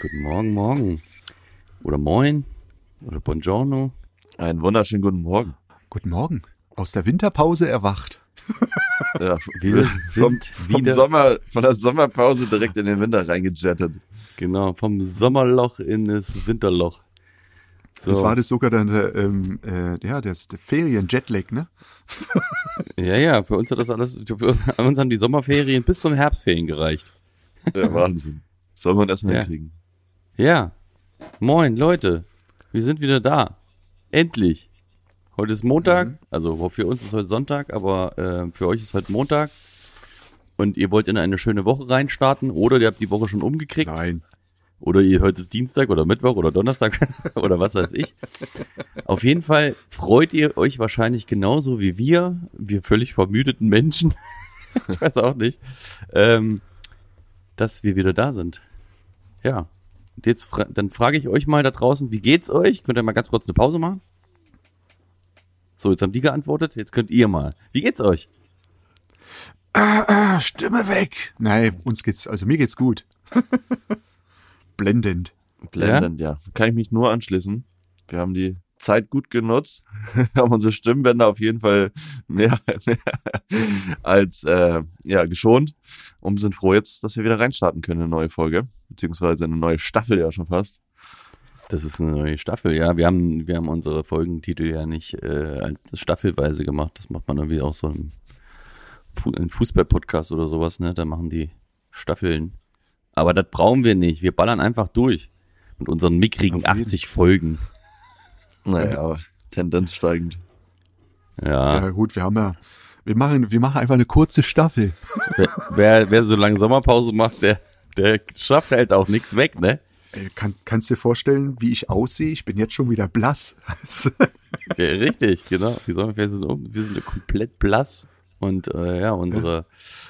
Guten Morgen, morgen. Oder moin. Oder buongiorno. Einen wunderschönen guten Morgen. Guten Morgen. Aus der Winterpause erwacht. Ja, Wir vom, sind vom wieder- Sommer, von der Sommerpause direkt in den Winter reingejettet. Genau, vom Sommerloch in das Winterloch. So, Das war das sogar dann der, ähm, äh, ja, das der Ferien-Jetlag, ne? ja, ja, für uns hat das alles, für uns haben die Sommerferien bis zum Herbstferien gereicht. Ja, Wahnsinn. Soll man erstmal Ja. hinkriegen. Ja. Moin, Leute. Wir sind wieder da. Endlich. Heute ist Montag, also für uns ist heute Sonntag, aber äh, für euch ist heute Montag. Und ihr wollt in eine schöne Woche reinstarten oder ihr habt die Woche schon umgekriegt. Nein. Oder ihr hört es Dienstag oder Mittwoch oder Donnerstag oder was weiß ich. Auf jeden Fall freut ihr euch wahrscheinlich genauso wie wir, wir völlig vermüdeten Menschen. ich weiß auch nicht, ähm, dass wir wieder da sind. Ja. Und jetzt fra dann frage ich euch mal da draußen, wie geht's euch? Könnt ihr mal ganz kurz eine Pause machen? So, jetzt haben die geantwortet. Jetzt könnt ihr mal. Wie geht's euch? Ah, Stimme weg. Nein, uns geht's, also mir geht's gut. Blendend. Blendend, ja. Kann ich mich nur anschließen. Wir haben die Zeit gut genutzt, haben unsere Stimmbänder auf jeden Fall mehr, mehr als äh, ja, geschont und sind froh jetzt, dass wir wieder reinstarten können in eine neue Folge, beziehungsweise eine neue Staffel ja schon fast. Das ist eine neue Staffel, ja. Wir haben, wir haben unsere Folgentitel ja nicht äh, als staffelweise gemacht. Das macht man irgendwie auch so im, Fu Fußball-Podcast oder sowas, ne? Da machen die Staffeln. Aber das brauchen wir nicht. Wir ballern einfach durch. Mit unseren mickrigen Auf jeden. 80 Folgen. Naja, aber Tendenz steigend. Ja. Ja gut, wir haben ja, wir machen, wir machen einfach eine kurze Staffel. Wer, wer, wer so lange Sommerpause macht, der, der schafft halt auch nichts weg, ne? Ey, kann, kannst dir vorstellen, wie ich aussehe? Ich bin jetzt schon wieder blass. Ja, richtig, genau. Die Sommerferien sind um. Wir sind komplett blass. Und äh, ja, unsere,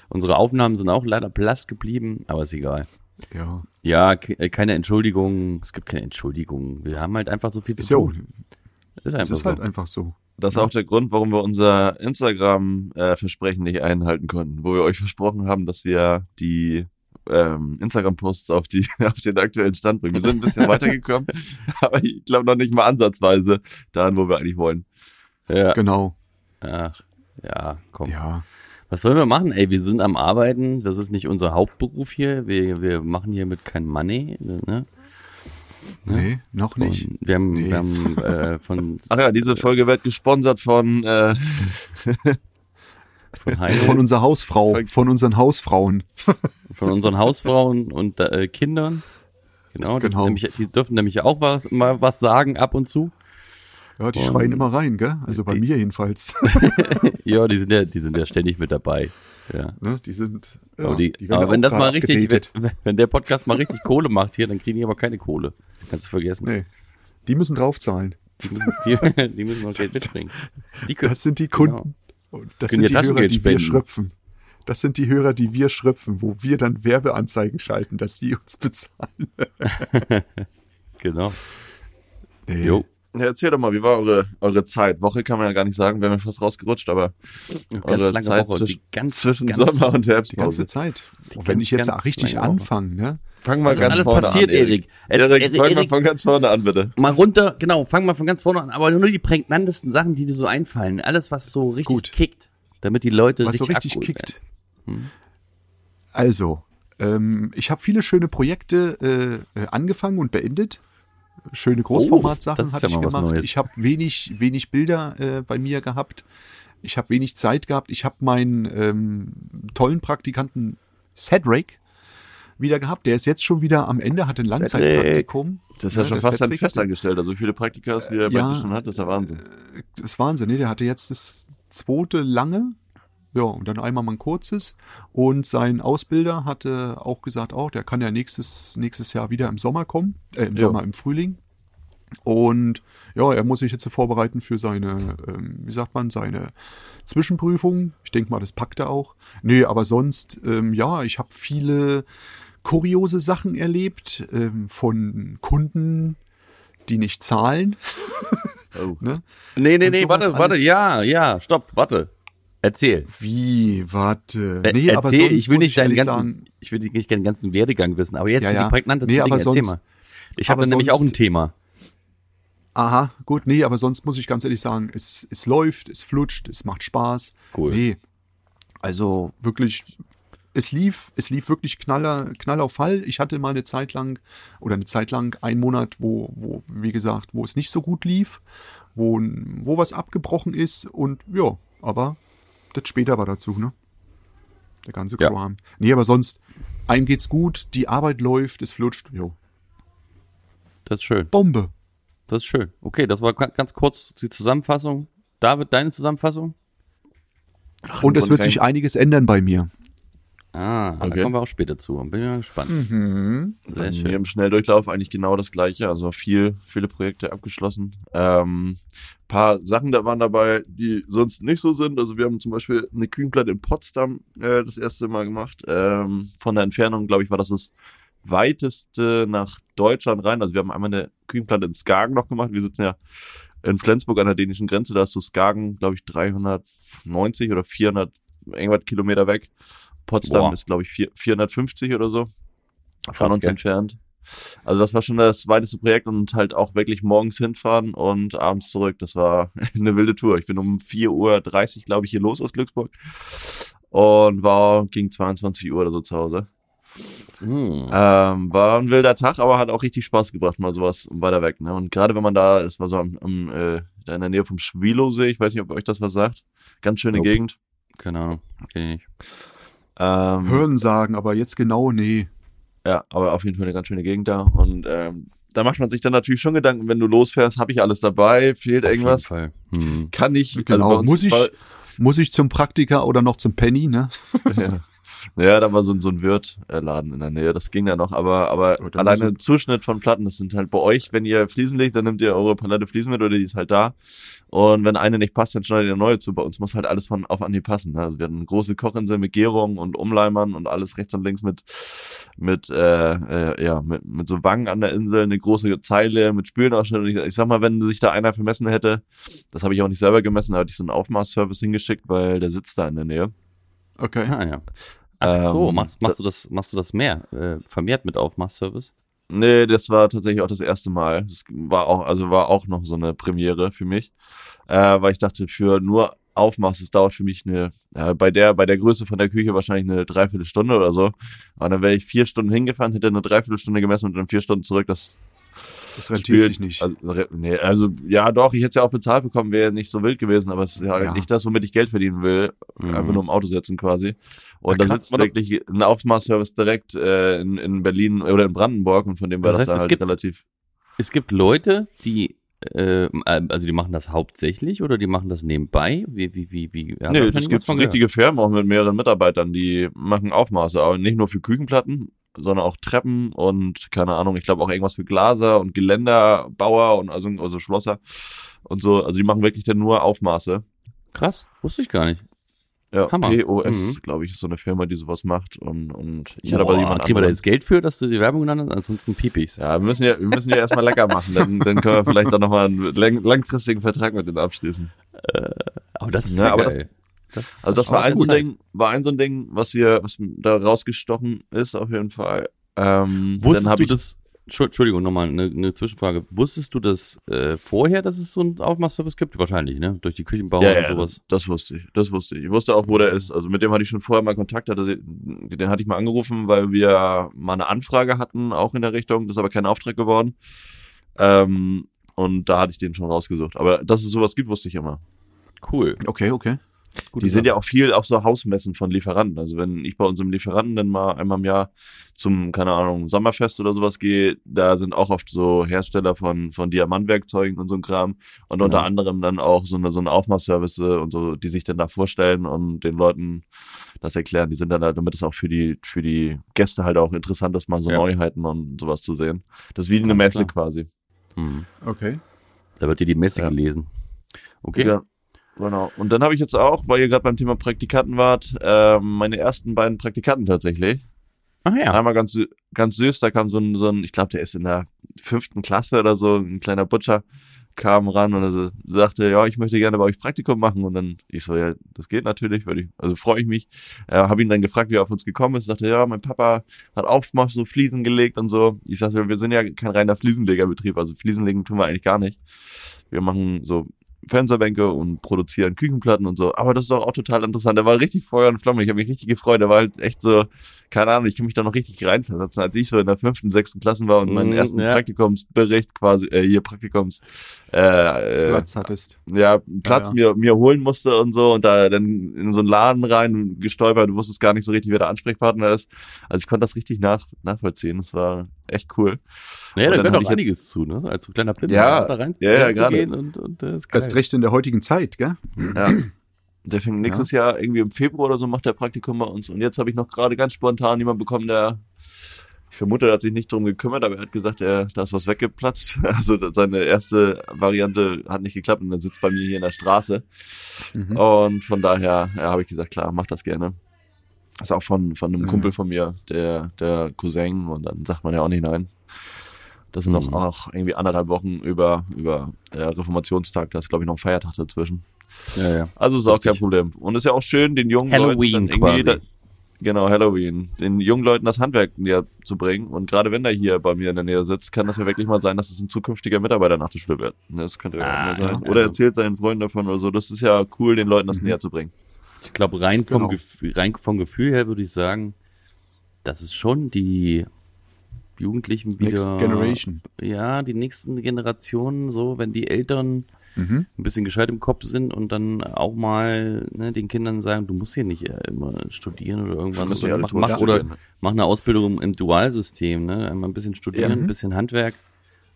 unsere Aufnahmen sind auch leider blass geblieben, aber ist egal. Ja. Ja, äh, keine Entschuldigung. Es gibt keine Entschuldigung. Wir haben halt einfach so viel zu Ist ja auch, tun. Ist das einfach ist so. halt einfach so. Das ist auch der Grund, warum wir unser Instagram-Versprechen nicht einhalten konnten, wo wir euch versprochen haben, dass wir die ähm, Instagram-Posts auf, die, auf den aktuellen Stand bringen. Wir sind ein bisschen weitergekommen, aber ich glaube noch nicht mal ansatzweise dahin, wo wir eigentlich wollen. ja. Genau. Ach, ja, komm. Ja. Was sollen wir machen? Ey, wir sind am Arbeiten. Das ist nicht unser Hauptberuf hier. Wir, wir machen hiermit kein Money. Ne? Nee, noch nicht. Und wir haben, Nee. wir haben äh, von, Ach ja, diese Folge wird gesponsert von äh, von Heino, Von unserer Hausfrau, von unseren Hausfrauen. von unseren Hausfrauen und äh, Kindern. Genau, Genau. Nämlich, die dürfen nämlich auch was, mal was sagen ab und zu. Ja, die Und- schreien immer rein, gell? Also bei Die- mir jedenfalls. Ja, die sind ja, die sind ja ständig mit dabei. Ja. ne? Die sind. Ja, aber die, die aber wenn das mal richtig, wenn, wenn der Podcast mal richtig Kohle macht hier, dann kriegen die aber keine Kohle. Kannst du vergessen. Nee. Die müssen draufzahlen. Die müssen, die, die müssen noch Geld mitbringen. Die können, Das sind die Genau. Kunden. Und das Können sind die Hörer, die wir spenden. schröpfen. Das sind die Hörer, die wir schröpfen, wo wir dann Werbeanzeigen schalten, dass sie uns bezahlen. genau. Nee. Jo. Ja, erzähl doch mal, wie war eure, eure Zeit? Woche kann man ja gar nicht sagen, wäre mir fast rausgerutscht, aber Ganz eure lange Zeit Woche. zwischen, Die ganz, zwischen ganz, Sommer und Die ganze. Zeit. Ganz, wenn ich jetzt ganz richtig anfange, ne? Fang mal Was ist ganz alles vorne passiert, an, Erik? Erik, Erik, Erik, fang mal Erik. von ganz vorne an, bitte. Mal runter, genau, fang mal von ganz vorne an, aber nur die prägnantesten Sachen, die dir so einfallen. Alles, was so richtig Gut. kickt, damit die Leute Was so richtig, richtig abgeholt kickt. werden. Also, ähm, ich habe viele schöne Projekte äh, äh, angefangen und beendet. Schöne Großformatsachen ist hatte ja ich gemacht. Ich habe wenig, wenig Bilder äh, bei mir gehabt. Ich habe wenig Zeit gehabt. Ich habe meinen ähm, tollen Praktikanten Cedric wieder gehabt. Der ist jetzt schon wieder am Ende, hat ein Langzeitpraktikum. Das ist ja, schon fast ein Cedric, festangestellter. So viele Praktika, wie er Ja. bei dir schon hat, das ist ja Wahnsinn. Das ist Wahnsinn, ne? Der hatte jetzt das zweite lange Ja, und dann einmal mal ein kurzes. Und sein Ausbilder hatte auch gesagt, auch der kann ja nächstes, nächstes Jahr wieder im Sommer kommen, äh, im Ja. Sommer, im Frühling. Und ja, er muss sich jetzt vorbereiten für seine, ähm, wie sagt man, seine Zwischenprüfung. Ich denke mal, das packt er auch. Nee, aber sonst, ähm, ja, ich habe viele kuriose Sachen erlebt ähm, von Kunden, die nicht zahlen. Oh. ne? Nee, nee, nee, warte, warte, alles. ja, ja, stopp, warte. Erzähl. Wie, warte. Äh, Nee, aber erzähl, sonst ich will nicht deinen ganzen, sagen, ich will nicht deinen ganzen Werdegang wissen, aber jetzt Ja, die ja. prägnantesten Nee, Dinge, aber erzähl sonst- mal. Ich habe aber nämlich auch ein Thema. Aha, gut, nee, aber sonst muss ich ganz ehrlich sagen, es, es läuft, es flutscht, es macht Spaß. Cool. Nee, also wirklich, es lief, es lief wirklich knaller, knall auf Fall. Ich hatte mal eine Zeit lang, oder eine Zeit lang, einen Monat, wo, wo, wie gesagt, wo es nicht so gut lief, wo, wo was abgebrochen ist und ja, aber das später war dazu, ne? Der ganze Ja. Kram. Nee, aber sonst, einem geht's gut, die Arbeit läuft, es flutscht, jo. Das ist schön. Bombe. Das ist schön. Okay, das war ga- ganz kurz die Zusammenfassung. David, deine Zusammenfassung? Und es wird sich einiges ändern bei mir. Ah, da Okay. kommen wir auch später zu. Bin ja gespannt. Mhm. Sehr schön. im Schnelldurchlauf eigentlich genau das gleiche, also viel, viele Projekte abgeschlossen. Ähm, paar Sachen da waren dabei, die sonst nicht so sind. Also wir haben zum Beispiel eine Kühnplatte in Potsdam äh, das erste Mal gemacht. Ähm, von der Entfernung, glaube ich, war das das weiteste nach Deutschland rein. Also wir haben einmal eine Kühnplatte in Skagen noch gemacht. Wir sitzen ja in Flensburg an der dänischen Grenze. Da ist so Skagen, glaube ich, 390 oder 400 irgendwas Kilometer weg. Potsdam Boah. ist, glaube ich, vier- 450 oder so von Krass, uns gell? entfernt. Also das war schon das weiteste Projekt und halt auch wirklich morgens hinfahren und abends zurück. Das war eine wilde Tour. Ich bin um 4.30 Uhr, glaube ich, hier los aus Glücksburg und war gegen 22 Uhr oder so zu Hause. Hm. Ähm, war ein wilder Tag, aber hat auch richtig Spaß gebracht, mal sowas weiter weg. Ne? Und gerade wenn man da, es war so am, am äh, da in der Nähe vom Schwilowsee, ich weiß nicht, ob euch das was sagt. Ganz schöne Nope. Gegend. Keine Ahnung. Kenn ich nicht. Ähm, Hören sagen, aber jetzt genau, nee. Ja, aber auf jeden Fall eine ganz schöne Gegend da. Und ähm, da macht man sich dann natürlich schon Gedanken, wenn du losfährst, habe ich alles dabei, fehlt irgendwas, Auf jeden Fall. Hm. kann ich. Genau, uns muss ich, muss ich zum Praktiker oder noch zum Penny, ne? ja. Ja, da war so, ein- so ein Wirtladen in der Nähe, das ging ja noch, aber, aber dann alleine Zuschnitt von Platten, das sind halt bei euch, wenn ihr Fliesen legt, dann nehmt ihr eure Palette Fliesen mit oder die ist halt da. Und wenn eine nicht passt, dann schneidet ihr neue zu. Bei uns muss halt alles von auf Anhieb passen. Ne? Also wir hatten eine große Kochinsel mit Gärung und Umleimern und alles rechts und links mit mit äh, äh, ja mit, mit so Wangen an der Insel, eine große Zeile mit Spülenausschnitt. Und ich, ich sag mal, wenn sich da einer vermessen hätte, das habe ich auch nicht selber gemessen, da hatte ich so einen Aufmaßservice hingeschickt, weil der sitzt da in der Nähe. Okay. Ah, ja. Ach so, Ähm, machst, machst du das, machst du das mehr, äh, vermehrt mit Aufmachservice? Nee, das war tatsächlich auch das erste Mal. Das war auch, also war auch noch so eine Premiere für mich. Äh, weil ich dachte, für nur Aufmaß, es dauert für mich eine, äh, bei der, bei der Größe von der Küche wahrscheinlich eine Dreiviertelstunde oder so. Und dann wäre ich vier Stunden hingefahren, hätte eine Dreiviertelstunde gemessen und dann vier Stunden zurück. Das Das rentiert spielt sich nicht. Also, nee, also ja, doch, ich hätte es ja auch bezahlt bekommen, wäre nicht so wild gewesen, aber es ist ja, Ja. nicht das, womit ich Geld verdienen will. Mhm. Einfach nur im Auto setzen quasi. Und Ja, da sitzt wirklich ein Aufmaßservice direkt äh, in, in Berlin oder in Brandenburg und von dem war Das das, heißt, da es halt gibt- relativ. Es gibt Leute, die, äh, also die machen das hauptsächlich oder die machen das nebenbei? Wie, wie, wie, wie? Ja, Nee, es gibt richtige Firmen auch mit mehreren Mitarbeitern, die machen Aufmaße, aber nicht nur für Küchenplatten, sondern auch Treppen und keine Ahnung, ich glaube auch irgendwas für Glaser und Geländerbauer und also, also Schlosser und so. Also die machen wirklich dann nur Aufmaße. Krass, wusste ich gar nicht. Ja, Hammer. POS, Mhm. glaube ich, ist so eine Firma, die sowas macht. Und, und ich Boah, hatte aber jemand kriegen wir da jetzt Geld für, dass du die Werbung genannt hast? Ansonsten Piepis. Ja, wir müssen ja, wir müssen ja erstmal lecker machen. Dann, dann können wir vielleicht auch nochmal einen lang, langfristigen Vertrag mit denen abschließen. Aber das ist Ja, ja, aber geil. Das, Also das war ein so ein. Ding, war ein so ein Ding, was wir, was da rausgestochen ist, auf jeden Fall. Ähm, Wusstest du ich, das, Entschu- Entschuldigung, nochmal eine, eine Zwischenfrage. Wusstest du das äh, vorher, dass es so einen Aufmachservice gibt? Wahrscheinlich, ne? Durch die Küchenbauer Ja, und ja, sowas. das, das wusste ich. Das wusste ich. Ich wusste auch, wo der ist. Also mit dem hatte ich schon vorher mal Kontakt. Hatte, sie- den hatte ich mal angerufen, weil wir mal eine Anfrage hatten, auch in der Richtung. Das ist aber kein Auftrag geworden. Ähm, und da hatte ich den schon rausgesucht. Aber dass es sowas gibt, wusste ich immer. Cool. Okay, okay. Die sind ja auch viel auf so Hausmessen von Lieferanten. Also wenn ich bei unserem Lieferanten dann mal einmal im Jahr zum, keine Ahnung, Sommerfest oder sowas gehe, da sind auch oft so Hersteller von, von Diamantwerkzeugen und so ein Kram. Und unter Genau. anderem dann auch so eine, so eine Aufmachservice und so, die sich dann da vorstellen und den Leuten das erklären. Die sind dann da, damit es auch für die, für die Gäste halt auch interessant ist, mal so Ja. Neuheiten und sowas zu sehen. Das ist wie eine Ganz Messe klar. quasi. Hm. Okay. Da wird dir die Messe Ja. gelesen. Okay. Ja, genau. Und dann habe ich jetzt auch, weil ihr gerade beim Thema Praktikanten wart, ähm, meine ersten beiden Praktikanten tatsächlich. Ach ja. Einmal ganz, ganz süß, da kam so ein, so ein, ich glaube, der ist in der fünften Klasse oder so, ein kleiner Butcher, kam ran und er so- sagte, ja, ich möchte gerne bei euch Praktikum machen. Und dann, ich so, ja, das geht natürlich, würde ich, also freue ich mich. Äh, habe ihn dann gefragt, wie er auf uns gekommen ist. Sagte, ja, mein Papa hat auch mal so Fliesen gelegt und so. Ich sagte, wir sind ja kein reiner Fliesenlegerbetrieb, also Fliesenlegen tun wir eigentlich gar nicht. Wir machen so Fensterbänke und produzieren Küchenplatten und so. Aber das ist doch auch total interessant. Der war richtig Feuer und Flamme. Ich habe mich richtig gefreut. Der war halt echt so, keine Ahnung, ich kann mich da noch richtig reinversetzen, als ich so in der fünften, sechsten Klasse war und meinen Mm, ersten ja. Praktikumsbericht quasi, äh, hier Praktikums, äh, äh, Platz hattest. ja, Platz Ja, Mir, mir holen musste und so und da dann in so einen Laden rein gestolpert, du wusstest gar nicht so richtig, wer der Ansprechpartner ist. Also ich konnte das richtig nach, nachvollziehen. Das war echt cool. Naja, da gehört auch einiges zu, ne? Als so kleiner Blinder Ja, da rein, ja, ja, reinzugehen und, und das ist geil. Erst recht in der heutigen Zeit, gell? Ja. Der fängt nächstes Jahr irgendwie im Februar oder so macht der Praktikum bei uns. Und jetzt habe ich noch gerade ganz spontan jemanden bekommen, der, ich vermute, er hat sich nicht drum gekümmert, aber er hat gesagt, er, da ist was weggeplatzt. Also seine erste Variante hat nicht geklappt und dann sitzt bei mir hier in der Straße. Mhm. Und von daher ja, habe ich gesagt, klar, mach das gerne. Das ist auch von, von einem Mhm. Kumpel von mir, der, der Cousin, und dann sagt man ja auch nicht nein. Das sind noch Mhm. auch irgendwie anderthalb Wochen über, über äh, Reformationstag, da ist glaube ich noch ein Feiertag dazwischen. ja, ja. Also ist auch Richtig. kein Problem. Und ist ja auch schön, den jungen Halloween Leuten irgendwie. Da, genau, Halloween. Den jungen Leuten das Handwerk näher zu bringen. Und gerade wenn der hier bei mir in der Nähe sitzt, kann das ja wirklich mal sein, dass es ein zukünftiger Mitarbeiter nach der Schule wird. Ne, Das könnte ja Ah, mal sein. ja. Oder erzählt seinen Freunden davon oder so. Das ist ja cool, den Leuten das Mhm. näher zu bringen. Ich glaube, rein, vom Genau. Gefühl, rein vom Gefühl her würde ich sagen, dass es schon die Jugendlichen wieder. Next Generation. Ja, die nächsten Generationen, so, wenn die Eltern Mhm. ein bisschen gescheit im Kopf sind und dann auch mal ne, den Kindern sagen, du musst hier nicht äh, immer studieren oder irgendwas. Oder mach, mach, oder mach eine Ausbildung im Dualsystem, ne? Einmal ein bisschen studieren, Ja. ein bisschen Handwerk.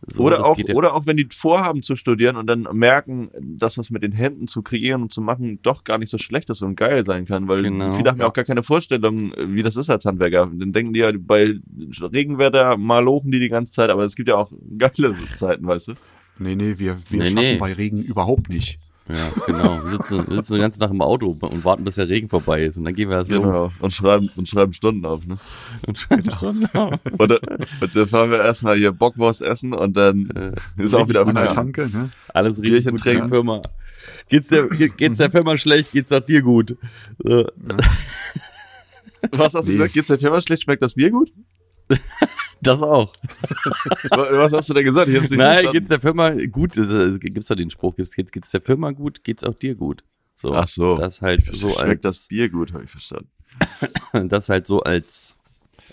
So, oder, auch, ja- oder auch, wenn die vorhaben zu studieren und dann merken, dass was mit den Händen zu kreieren und zu machen doch gar nicht so schlecht ist und geil sein kann, weil Genau. viele haben ja auch gar keine Vorstellung, wie das ist als Handwerker. Dann denken die ja, bei Regenwetter malochen die die ganze Zeit, aber es gibt ja auch geile Zeiten, weißt du? Nee, nee, wir, wir Nee, schaffen nee. bei Regen überhaupt nicht. Ja, genau. Wir sitzen, wir sitzen den ganzen Tag im Auto und warten, bis der Regen vorbei ist. Und dann gehen wir erst los. Genau. Und schreiben, und schreiben Stunden auf, ne? Und schreiben Stunden auf. Und, dann- und dann fahren wir erstmal hier Bockwurst essen und dann ist auch wieder An der. Tanke, ne? Alles richtig Bierchen gut für die trinken. Firma. Geht's der, ge- geht's der Firma schlecht, geht's auch dir gut. So. Was hast du Nee. gesagt? Geht's der Firma schlecht? Schmeckt das Bier gut? Das auch. Was hast du denn gesagt? Ich hab's nicht Nein, verstanden. geht's der Firma gut? Das, gibt's doch den Spruch, geht's, geht's, der Firma gut, geht's auch dir gut. So. Ach so. Das halt so Schmeckt das als, Bier gut, habe ich verstanden. das halt so als,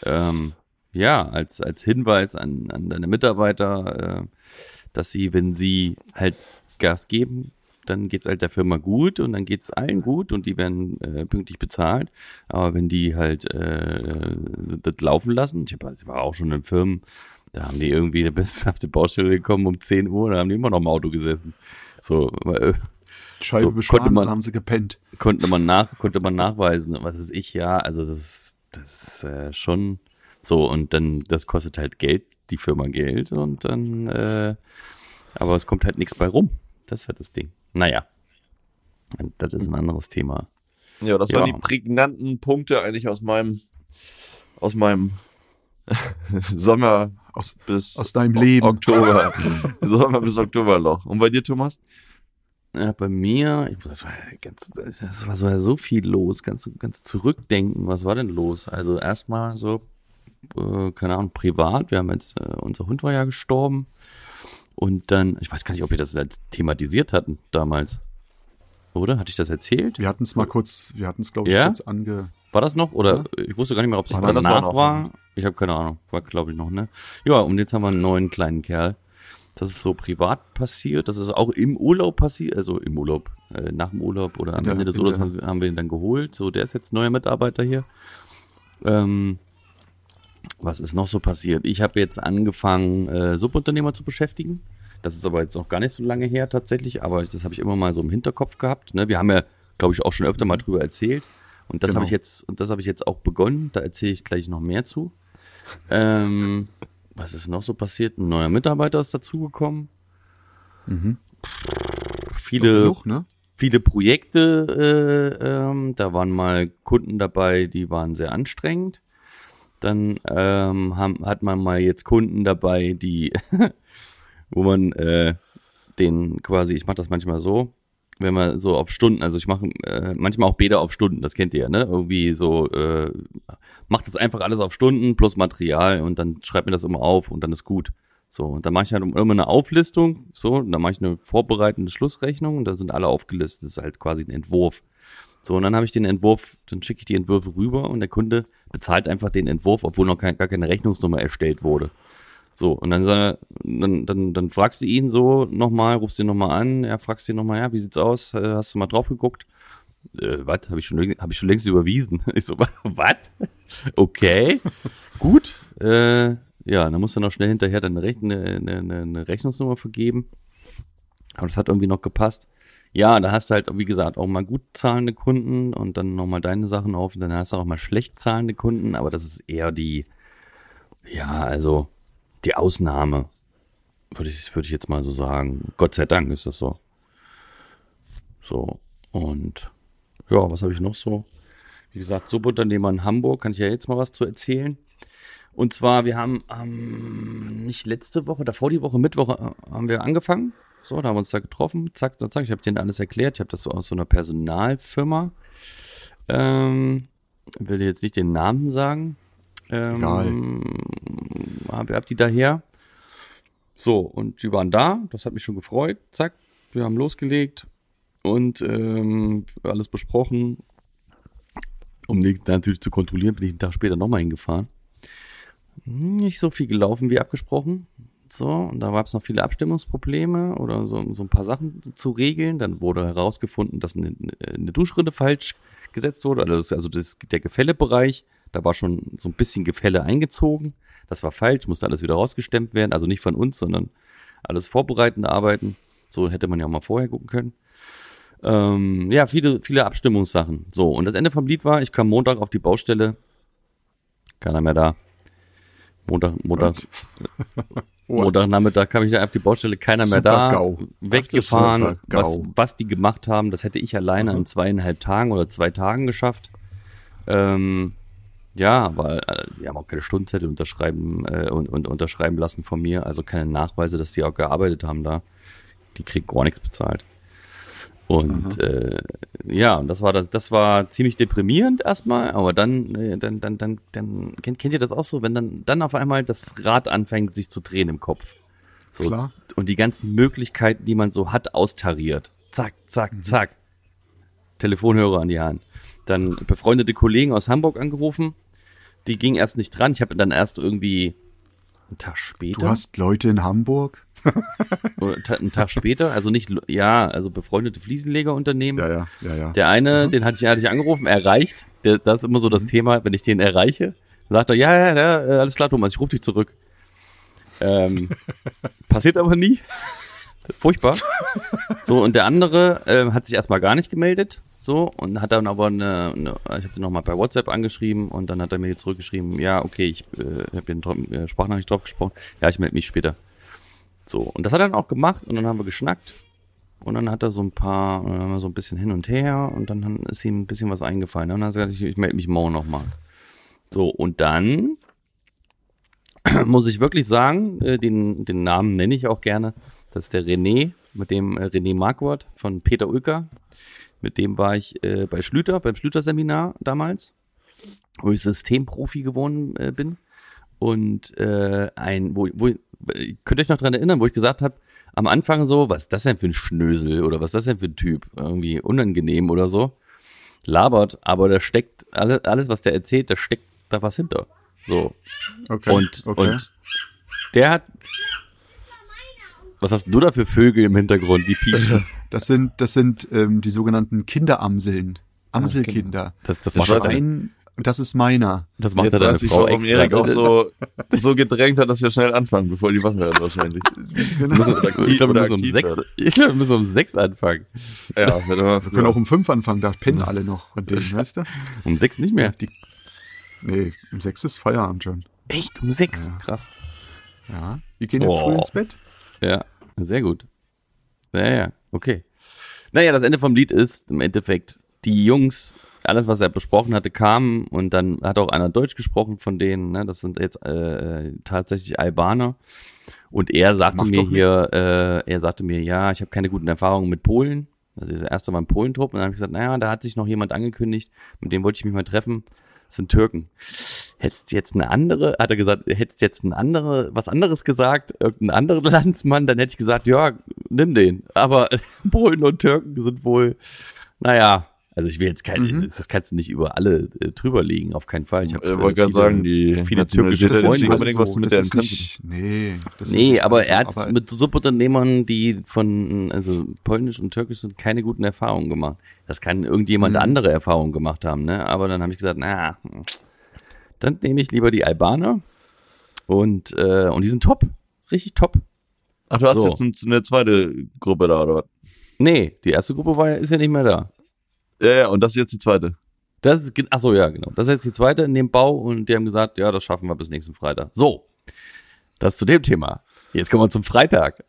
ähm, ja, als, als Hinweis an, an deine Mitarbeiter, äh, dass sie, wenn sie halt Gas geben, dann geht's halt der Firma gut und dann geht's allen gut und die werden äh, pünktlich bezahlt. Aber wenn die halt äh, das laufen lassen, ich, hab, ich war auch schon in Firmen, da haben die irgendwie bis auf die Baustelle gekommen um 10 Uhr, da haben die immer noch im Auto gesessen. So, äh, Scheibe So, konnte man- dann haben sie gepennt. konnte man nach, konnte man nachweisen, was ist ich, ja, also das ist, das ist äh, schon so und dann, das kostet halt Geld, die Firma Geld und dann, äh, aber es kommt halt nichts bei rum. Das ist halt das Ding. Naja. Das ist ein anderes Thema. Ja, das Ja. waren die prägnanten Punkte eigentlich aus meinem, aus meinem Sommer Aus, bis aus deinem Leben. Oktober. Sommer bis Oktoberloch. Und bei dir, Thomas? Ja, bei mir, das war ganz, das war so, so viel los, ganz, ganz zurückdenken, was war denn los? Also erstmal so, äh, keine Ahnung, privat, wir haben jetzt, äh, unser Hund war ja gestorben und dann, ich weiß gar nicht, ob wir das als thematisiert hatten damals, oder? Hatte ich das erzählt? Wir hatten es mal kurz, wir hatten es, glaube ich, Ja? kurz ange. War das noch? Oder ich wusste gar nicht mehr, ob es War das- danach war war. Ich habe keine Ahnung. War, glaube ich, noch, ne? Ja, und jetzt haben wir einen neuen kleinen Kerl. Das ist so privat passiert. Das ist auch im Urlaub passiert, also im Urlaub, äh, nach dem Urlaub oder am der- Ende des Urlaubs haben, wir- haben wir ihn dann geholt. So, der ist jetzt neuer Mitarbeiter hier. Ähm, was ist noch so passiert? Ich habe jetzt angefangen, äh, Subunternehmer zu beschäftigen. Das ist aber jetzt noch gar nicht so lange her tatsächlich, aber das habe ich immer mal so im Hinterkopf gehabt. Ne? Wir haben ja, glaube ich, auch schon öfter mal drüber erzählt. Und das Genau. habe ich jetzt, und das habe ich jetzt auch begonnen. Da erzähle ich gleich noch mehr zu. Ähm, was ist noch so passiert? Ein neuer Mitarbeiter ist dazugekommen. Viele, Genug, ne? viele Projekte, äh, ähm, da waren mal Kunden dabei, die waren sehr anstrengend. Dann ähm, haben, hat man mal jetzt Kunden dabei, die, wo man äh, den quasi, ich mache das manchmal so, wenn man so auf Stunden, also ich mache äh, manchmal auch Bäder auf Stunden, das kennt ihr ja, ne? Irgendwie so, äh, macht das einfach alles auf Stunden plus Material und dann schreibt mir das immer auf und dann ist gut. So, und dann mache ich halt immer eine Auflistung, so, und dann mache ich eine vorbereitende Schlussrechnung und da sind alle aufgelistet, das ist halt quasi ein Entwurf. So, und dann habe ich den Entwurf, dann schicke ich die Entwürfe rüber und der Kunde bezahlt einfach den Entwurf, obwohl noch kein, gar keine Rechnungsnummer erstellt wurde. So, und dann, dann, dann, dann fragst du ihn so nochmal, rufst ihn nochmal an, ja, fragst ihn nochmal, ja, wie sieht's aus? Äh, Hast du mal drauf geguckt? Äh, was? Habe ich, schon hab ich schon längst überwiesen. Ich so, was? Okay, gut. Äh, ja, dann musst du noch schnell hinterher dann eine, Rech eine, eine, eine- eine Rechnungsnummer vergeben. Aber das hat irgendwie noch gepasst. Ja, da hast du halt, wie gesagt, auch mal gut zahlende Kunden und dann nochmal deine Sachen auf und dann hast du auch mal schlecht zahlende Kunden, aber das ist eher die, ja, also die Ausnahme, würde ich, würde ich jetzt mal so sagen. Gott sei Dank ist das so. So, und ja, was habe ich noch so? Wie gesagt, Subunternehmer in Hamburg, kann ich ja jetzt mal was zu erzählen. Und zwar, wir haben ähm, nicht letzte Woche, davor die Woche, Mittwoch äh, haben wir angefangen. So, da haben wir uns da getroffen. Zack, zack, zack. Ich habe denen alles erklärt. Ich habe das so aus so einer Personalfirma. Ähm, will jetzt nicht den Namen sagen. Ähm, Egal. Hab, hab die daher. So, und die waren da. Das hat mich schon gefreut. Zack, wir haben losgelegt und ähm, alles besprochen. Um die natürlich zu kontrollieren, bin ich einen Tag später nochmal hingefahren. Nicht so viel gelaufen wie abgesprochen. So, und da gab es noch viele Abstimmungsprobleme oder so, so ein paar Sachen zu regeln. Dann wurde herausgefunden, dass eine, eine Duschrinne falsch gesetzt wurde. Also, das, also das, der Gefällebereich, da war schon so ein bisschen Gefälle eingezogen. Das war falsch, musste alles wieder rausgestemmt werden. Also nicht von uns, sondern alles vorbereitende Arbeiten. So hätte man ja auch mal vorher gucken können. Ähm, ja, viele, viele Abstimmungssachen. So, und das Ende vom Lied war, ich kam Montag auf die Baustelle. Keiner mehr da. Montag, Montag, Montagnachmittag kam ich da auf die Baustelle, keiner mehr Super da. GAU. Weggefahren. Ach, was, was die gemacht haben, das hätte ich alleine in zweieinhalb Tagen oder zwei Tagen geschafft. Ähm, ja, aber äh, die haben auch keine Stundenzettel unterschreiben äh, und, und unterschreiben lassen von mir, also keine Nachweise, dass die auch gearbeitet haben da. Die kriegen gar nichts bezahlt. Und äh, ja, und das war das, das war ziemlich deprimierend erstmal, aber dann, äh, dann, dann, dann, dann kennt, kennt ihr das auch so, wenn dann, dann auf einmal das Rad anfängt, sich zu drehen im Kopf. So, Klar. Und die ganzen Möglichkeiten, die man so hat, austariert. Zack, zack, zack. Telefonhörer an die Hand. Dann befreundete Kollegen aus Hamburg angerufen. Die ging erst nicht dran. Ich habe dann erst irgendwie einen Tag später. Du hast Leute in Hamburg? Einen Tag später, also nicht, ja, also befreundete Fliesenlegerunternehmen. Ja, ja, ja, ja. Der eine, den hatte ich, hatte ich angerufen, erreicht. Der, das ist immer so das Thema, wenn ich den erreiche, sagt er, ja, ja, ja, äh, alles klar, Thomas, ich rufe dich zurück. Ähm, passiert aber nie. Furchtbar. So, und der andere ähm, hat sich erstmal gar nicht gemeldet. So, und hat dann aber eine, eine ich habe den nochmal bei WhatsApp angeschrieben und dann hat er mir zurückgeschrieben, ja, okay, ich äh, habe hier eine äh, Sprachnachricht drauf gesprochen. Ja, ich melde mich später. So, und das hat er dann auch gemacht und dann haben wir geschnackt. Und dann hat er so ein paar, dann haben wir so ein bisschen hin und her und dann ist ihm ein bisschen was eingefallen. Und dann hat er gesagt, ich, ich melde mich morgen nochmal. So, und dann muss ich wirklich sagen, äh, den, den Namen nenne ich auch gerne. Das ist der René, mit dem äh, René Marquardt von Peter Ulker. Mit dem war ich äh, bei Schlüter, beim Schlüter-Seminar damals, wo ich Systemprofi geworden äh, bin. Und äh, ein, wo, wo könnt ihr euch noch dran erinnern, wo ich gesagt habe, am Anfang so, was ist das denn für ein Schnösel oder was ist das denn für ein Typ? Irgendwie unangenehm oder so. Labert, aber da steckt alle, alles, was der erzählt, da steckt da was hinter. So. Okay. Und, okay. und der hat. Was hast du da für Vögel im Hintergrund, die piepsen? Das sind, das sind ähm, die sogenannten Kinderamseln. Amselkinder. Das, das Das macht, Schwein, das ist meiner. das macht Jetzt er deine Frau warum extra. Erik auch so, so gedrängt hat, dass wir schnell anfangen, bevor die wach werden wahrscheinlich. ich glaube, wir müssen um sechs, ich glaube, wir müssen um sechs anfangen. Ja, wenn wir Wir können auch um fünf anfangen, da pennen alle noch von denen, weißt du? Um sechs nicht mehr. Die, nee, um sechs ist Feierabend schon. Echt? Um sechs? Krass. Ja. Wir gehen jetzt Oh. früh ins Bett. Ja, sehr gut. Ja, ja, okay. Naja, das Ende vom Lied ist im Endeffekt, die Jungs, alles, was er besprochen hatte, kamen und dann hat auch einer Deutsch gesprochen von denen, ne? das sind jetzt äh, tatsächlich Albaner. Und er sagte Mach mir hier, äh, er sagte mir, ja, ich habe keine guten Erfahrungen mit Polen. Das ist das erste Mal ein Polentrupp. Und dann habe ich gesagt, naja, da hat sich noch jemand angekündigt, mit dem wollte ich mich mal treffen. Das sind Türken. Hättest jetzt eine andere, hat er gesagt, hättest jetzt ein andere, was anderes gesagt, irgendein anderer Landsmann, dann hätte ich gesagt, ja, nimm den. Aber Polen und Türken sind wohl, naja, also ich will jetzt kein, Mhm. das kannst du nicht über alle äh, drüber legen, auf keinen Fall. Ich habe Ich wollte gerade sagen, die viele türkische Freunde. nicht unbedingt was so, mit der nicht, Nee, das Nee, aber so, er hat aber mit Subunternehmern, die von, also polnisch und türkisch sind, keine guten Erfahrungen gemacht. Das kann irgendjemand Mhm. andere Erfahrungen gemacht haben, ne? Aber dann habe ich gesagt, na, dann nehme ich lieber die Albaner und, äh, und die sind top. Richtig top. Ach, du hast So. jetzt ein- eine zweite Gruppe da, oder was? Nee, die erste Gruppe war, ist ja nicht mehr da. Ja, ja, und das ist jetzt die zweite. Das ist, ach so, ja, genau. Das ist jetzt die zweite in dem Bau und die haben gesagt, ja, das schaffen wir bis nächsten Freitag. So. Das zu dem Thema. Jetzt kommen wir zum Freitag.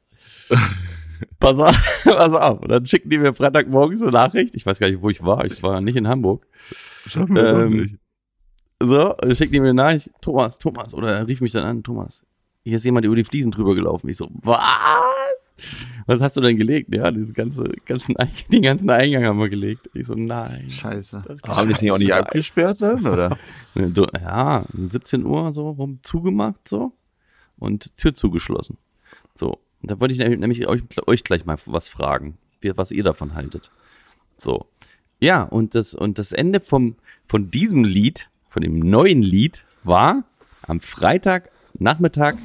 pass auf, pass auf. Und dann schicken die mir Freitagmorgens eine Nachricht. Ich weiß gar nicht, wo ich war. Ich war nicht in Hamburg. Schaffen wir Ähm, nicht. So, schicken die mir eine Nachricht. Thomas, Thomas. Oder er rief mich dann an. Thomas, hier ist jemand über die Fliesen drüber gelaufen. Ich so, was? Was hast du denn gelegt? Ja, diesen ganze, ganzen, den ganzen Eingang haben wir gelegt. Ich so, nein. Scheiße. Haben die es nicht auch nicht abgesperrt dann, oder? Du- Ja, 17 Uhr so rum zugemacht so und Tür zugeschlossen. So, und da wollte ich nämlich euch, euch gleich mal was fragen, wie, was ihr davon haltet. So, ja, und das, und das Ende vom, von diesem Lied, von dem neuen Lied, war am Freitag Nachmittag,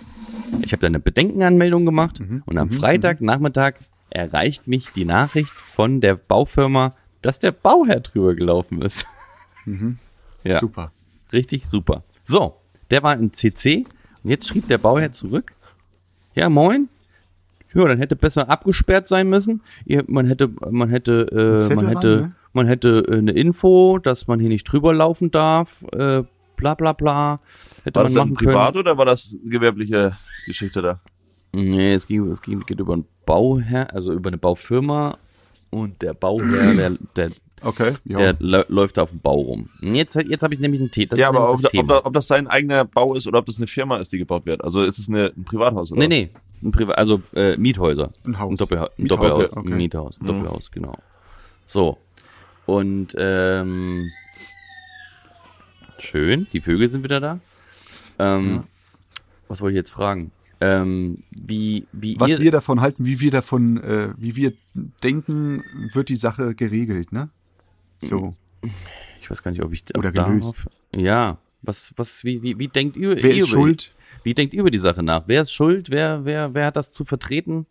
ich habe da eine Bedenkenanmeldung gemacht und am Freitag Nachmittag erreicht mich die Nachricht von der Baufirma, dass der Bauherr drüber gelaufen ist. Ja. Super. Richtig super. So, der war im CC und jetzt schrieb der Bauherr zurück. Ja, moin. Ja, dann hätte besser abgesperrt sein müssen. Man hätte, man hätte, äh, man ran, hätte, ne? man hätte äh, eine Info, dass man hier nicht drüber laufen darf. Äh, bla bla bla. Hätte War man das machen privat können. oder war das gewerbliche Geschichte da? Nee, es ging, es ging, geht über einen Bauherr, also über eine Baufirma und der Bauherr, der, der, Okay, ja. der lä- läuft da auf dem Bau rum. Jetzt, jetzt habe ich nämlich einen Tee. Das ja, aber ob, das ob, ob das sein eigener Bau ist oder ob das eine Firma ist, die gebaut wird. Also ist es eine, ein Privathaus oder? Nee, nee. Ein Priva also äh, Miethäuser. Ein Haus. Ein, Doppelha ein Miethaus, Doppelhaus. okay. Ein Miethaus. Ein Mhm. Doppelhaus, genau. So. Und ähm, schön, die Vögel sind wieder da. Ähm, Was wollte ich jetzt fragen? Ähm, wie, wie Was ihr, wir davon halten, wie wir davon, äh, wie wir denken, wird die Sache geregelt, ne? So. ich weiß gar nicht, ob ich Oder darauf- gelöst. Ja, was, was, wie, wie, wie denkt ihr, Wer ihr ist über- schuld? Wie denkt ihr über die Sache nach? Wer ist schuld? Wer, wer, wer hat das zu vertreten?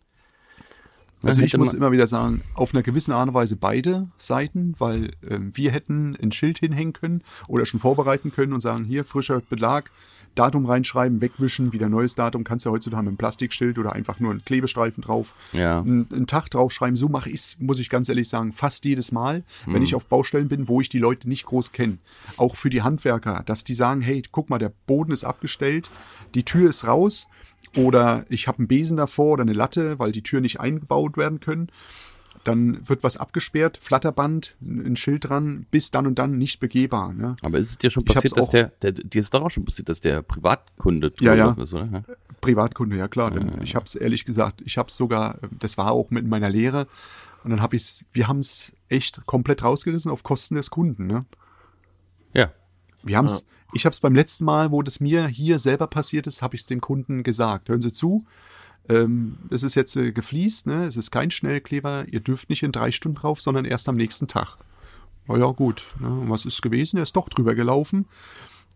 Also ich muss immer wieder sagen, auf einer gewissen Art und Weise beide Seiten, weil ähm, wir hätten ein Schild hinhängen können oder schon vorbereiten können und sagen, hier frischer Belag, Datum reinschreiben, wegwischen, wieder neues Datum, kannst du ja heutzutage mit einem Plastikschild oder einfach nur einen Klebestreifen drauf, Ja. einen, einen Tag draufschreiben. So mache ich es, muss ich ganz ehrlich sagen, fast jedes Mal, wenn Mhm. ich auf Baustellen bin, wo ich die Leute nicht groß kenne. Auch für die Handwerker, dass die sagen, hey, guck mal, der Boden ist abgestellt, die Tür ist raus, oder ich habe einen Besen davor oder eine Latte, weil die Tür nicht eingebaut werden können. Dann wird was abgesperrt, Flatterband, ein Schild dran, bis dann und dann nicht begehbar. Ne? Aber ist es dir schon passiert, dass der, der, dir ist doch auch schon passiert, dass der Privatkunde drüber Ja, ja. ist, oder? Ja. Privatkunde, ja klar. Denn Ich habe es ehrlich gesagt, ich habe es sogar, das war auch mit meiner Lehre. Und dann habe ich wir haben es echt komplett rausgerissen auf Kosten des Kunden. Ne? ja. Wir haben's, ich habe es beim letzten Mal, wo das mir hier selber passiert ist, habe ich es den Kunden gesagt. Hören Sie zu, ähm, es ist jetzt äh, gefliest, ne? es ist kein Schnellkleber, ihr dürft nicht in drei Stunden drauf, sondern erst am nächsten Tag. Na ja, gut. Ne? Was ist gewesen? Er ist doch drüber gelaufen.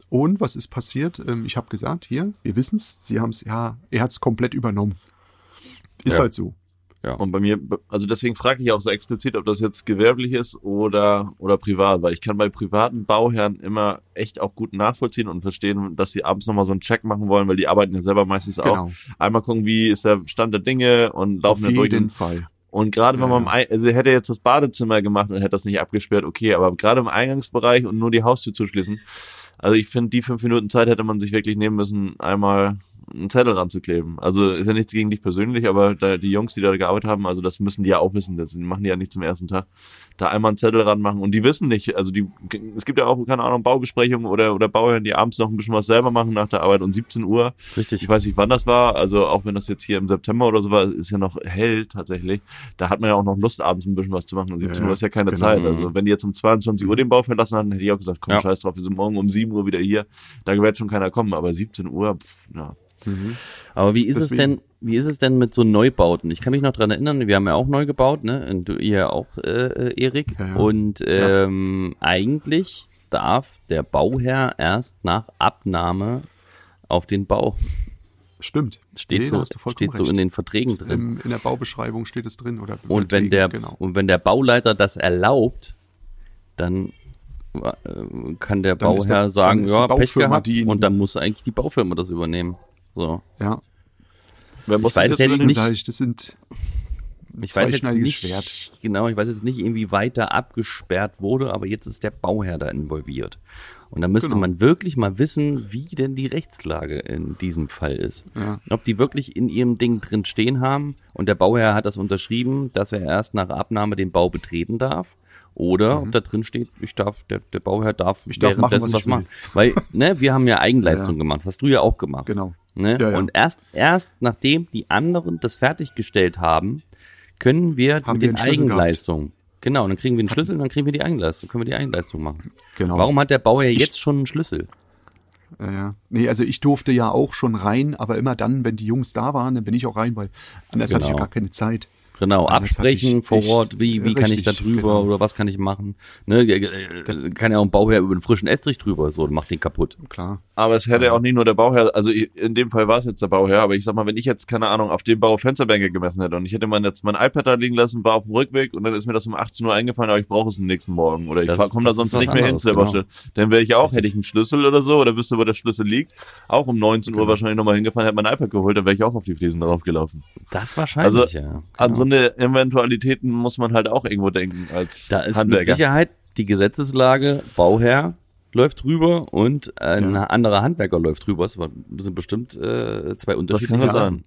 Und was ist passiert? Ähm, ich habe gesagt, hier, wir wissen's. Sie haben's, ja, er hat's komplett übernommen. Ist Ja. halt so. Und bei mir, also deswegen frage ich auch so explizit, ob das jetzt gewerblich ist oder, oder privat, weil ich kann bei privaten Bauherren immer echt auch gut nachvollziehen und verstehen, dass sie abends nochmal so einen Check machen wollen, weil die arbeiten ja selber meistens auch. Genau. Einmal gucken, wie ist der Stand der Dinge und laufen Auf da durch. jeden Und, Fall. und gerade wenn Ja, man, im Ei- also hätte jetzt das Badezimmer gemacht und hätte das nicht abgesperrt, okay, aber gerade im Eingangsbereich und nur die Haustür zuschließen, also ich finde, die fünf Minuten Zeit hätte man sich wirklich nehmen müssen, einmal einen Zettel ranzukleben. Also ist ja nichts gegen dich persönlich, aber da, die Jungs, die da gearbeitet haben, also das müssen die ja auch wissen. Das machen die ja nicht zum ersten Tag. Da einmal einen Zettel ranmachen und die wissen nicht, also die, es gibt ja auch, keine Ahnung, Baubesprechungen oder, oder Bauherren, die abends noch ein bisschen was selber machen nach der Arbeit und 17 Uhr. Richtig. Ich weiß nicht, wann das war, also auch wenn das jetzt hier im September oder so war, ist ja noch hell tatsächlich. Da hat man ja auch noch Lust, abends ein bisschen was zu machen. Und 17 Ja, Uhr ist ja keine genau. Zeit. Also wenn die jetzt um 22 Uhr den Bau verlassen hatten, hätte ich auch gesagt, komm, Ja. scheiß drauf, wir sind morgen um 7 Uhr wieder hier. Da wird schon keiner kommen, aber 17 Uhr, pff, ja. Aber wie ist es Deswegen- denn, wie ist es denn mit so Neubauten? Ich kann mich noch dran erinnern, wir haben ja auch neu gebaut, ne? Und du, ihr auch, äh, äh, Erik. Ja, ja. Und ähm, eigentlich darf der Bauherr erst nach Abnahme auf den Bau. Stimmt. Steht, Nee, so, steht so recht. in den Verträgen drin. In der Baubeschreibung steht es drin. Oder Und wenn der, Genau. und wenn der Bauleiter das erlaubt, dann kann der Dann Bauherr der- sagen, ja, Pech Baufirma gehabt. Und dann muss eigentlich die Baufirma das übernehmen. So. Ja, Wer muss weiß das jetzt nicht- sag ich, das sind Ich weiß jetzt nicht, Schwert. genau, ich weiß jetzt nicht, irgendwie weiter abgesperrt wurde, aber jetzt ist der Bauherr da involviert. Und da müsste Genau. man wirklich mal wissen, wie denn die Rechtslage in diesem Fall ist. Ja. Ob die wirklich in ihrem Ding drin stehen haben und der Bauherr hat das unterschrieben, dass er erst nach Abnahme den Bau betreten darf. Oder ob da drin steht, ich darf, der, der Bauherr darf, Mhm. Ich darf machen, was ich will. machen. Weil, ne, wir haben ja Eigenleistung Ja. gemacht, hast du ja auch gemacht. Genau. Ne? Ja, ja. Und erst, erst nachdem die anderen das fertiggestellt haben, können wir Haben mit wir den Eigenleistungen. Genau, und dann kriegen wir einen Schlüssel und dann kriegen wir die Eigenleistung, können wir die Eigenleistung machen. Genau. Warum hat der Bauherr jetzt schon einen Schlüssel? Ja, ja. Nee, also ich durfte ja auch schon rein, aber immer dann, wenn die Jungs da waren, dann bin ich auch rein, weil anders hatte ich ja Genau. gar keine Zeit. Genau, Anders absprechen hatte ich vor Ort, wie, wie kann ich da richtig, drüber genau. oder was kann ich machen? Ne, äh, äh, kann ja auch ein Bauherr über einen frischen Estrich drüber, so, und macht den kaputt. Klar. Aber es hätte auch nicht nur der Bauherr, also in dem Fall war es jetzt der Bauherr, aber ich sag mal, wenn ich jetzt, keine Ahnung, auf dem Bau Fensterbänke gemessen hätte und ich hätte mein, jetzt mein iPad da liegen lassen, war auf dem Rückweg und dann ist mir das um 18 Uhr eingefallen, aber ich brauche es am nächsten Morgen oder ich komme da sonst nicht mehr hin zu der genau. Baustelle. Dann wäre ich auch, hätte ich einen Schlüssel oder so oder wüsste, wo der Schlüssel liegt, auch um 19 Genau. Uhr wahrscheinlich nochmal hingefahren, hätte mein iPad geholt, dann wäre ich auch auf die Fliesen draufgelaufen. Das wahrscheinlich, Also ja. an genau. Eine Eventualitäten muss man halt auch irgendwo denken als Da ist mit Handwerker. Sicherheit die Gesetzeslage, Bauherr läuft drüber und ein anderer Handwerker läuft drüber. Das das sind bestimmt äh, zwei Das unterschiedliche kann ja Sachen.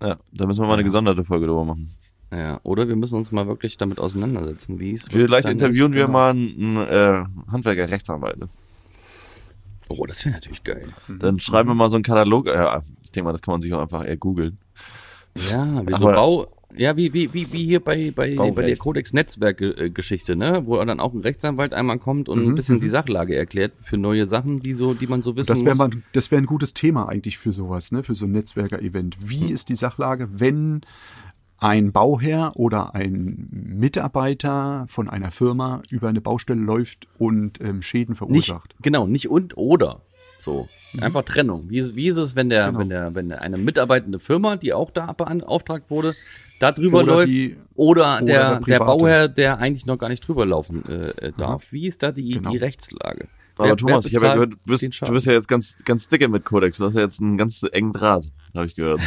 sein. Ja, da müssen wir mal eine gesonderte Folge drüber machen. Ja, oder wir müssen uns mal wirklich damit auseinandersetzen, wie es Vielleicht interviewen ist. wir genau. mal einen, äh, Handwerker Rechtsanwalt. Oh, das wäre natürlich geil. Dann schreiben wir mal so einen Katalog. Ja, ich denke mal, das kann man sich auch einfach eher googeln. Ja, wie so Bau, ja, wie, wie, wie, wie hier bei, bei, Baurecht. bei der Codex-Netzwerk-Geschichte, ne? Wo dann auch ein Rechtsanwalt einmal kommt und ein bisschen die Sachlage erklärt für neue Sachen, die so, die man so wissen Das wäre muss. mal, das wäre ein gutes Thema eigentlich für sowas, ne, für so ein Netzwerker-Event. Wie ist die Sachlage, wenn ein Bauherr oder ein Mitarbeiter von einer Firma über eine Baustelle läuft und ähm, Schäden nicht, verursacht? genau, nicht und oder. So. Einfach Trennung. Wie ist, wie ist es, wenn der, Genau. wenn der, wenn eine mitarbeitende Firma, die auch da beauftragt wurde, da drüber Oder läuft, die- oder, oder der, der der. Bauherr, der eigentlich noch gar nicht drüber laufen äh, äh, darf. Wie ist da die, Genau. die Rechtslage? Aber Wer- Thomas, wer ich habe ja gehört, du bist, du bist ja jetzt ganz, ganz dicke mit Codex. Du hast ja jetzt einen ganz engen Draht, habe ich gehört.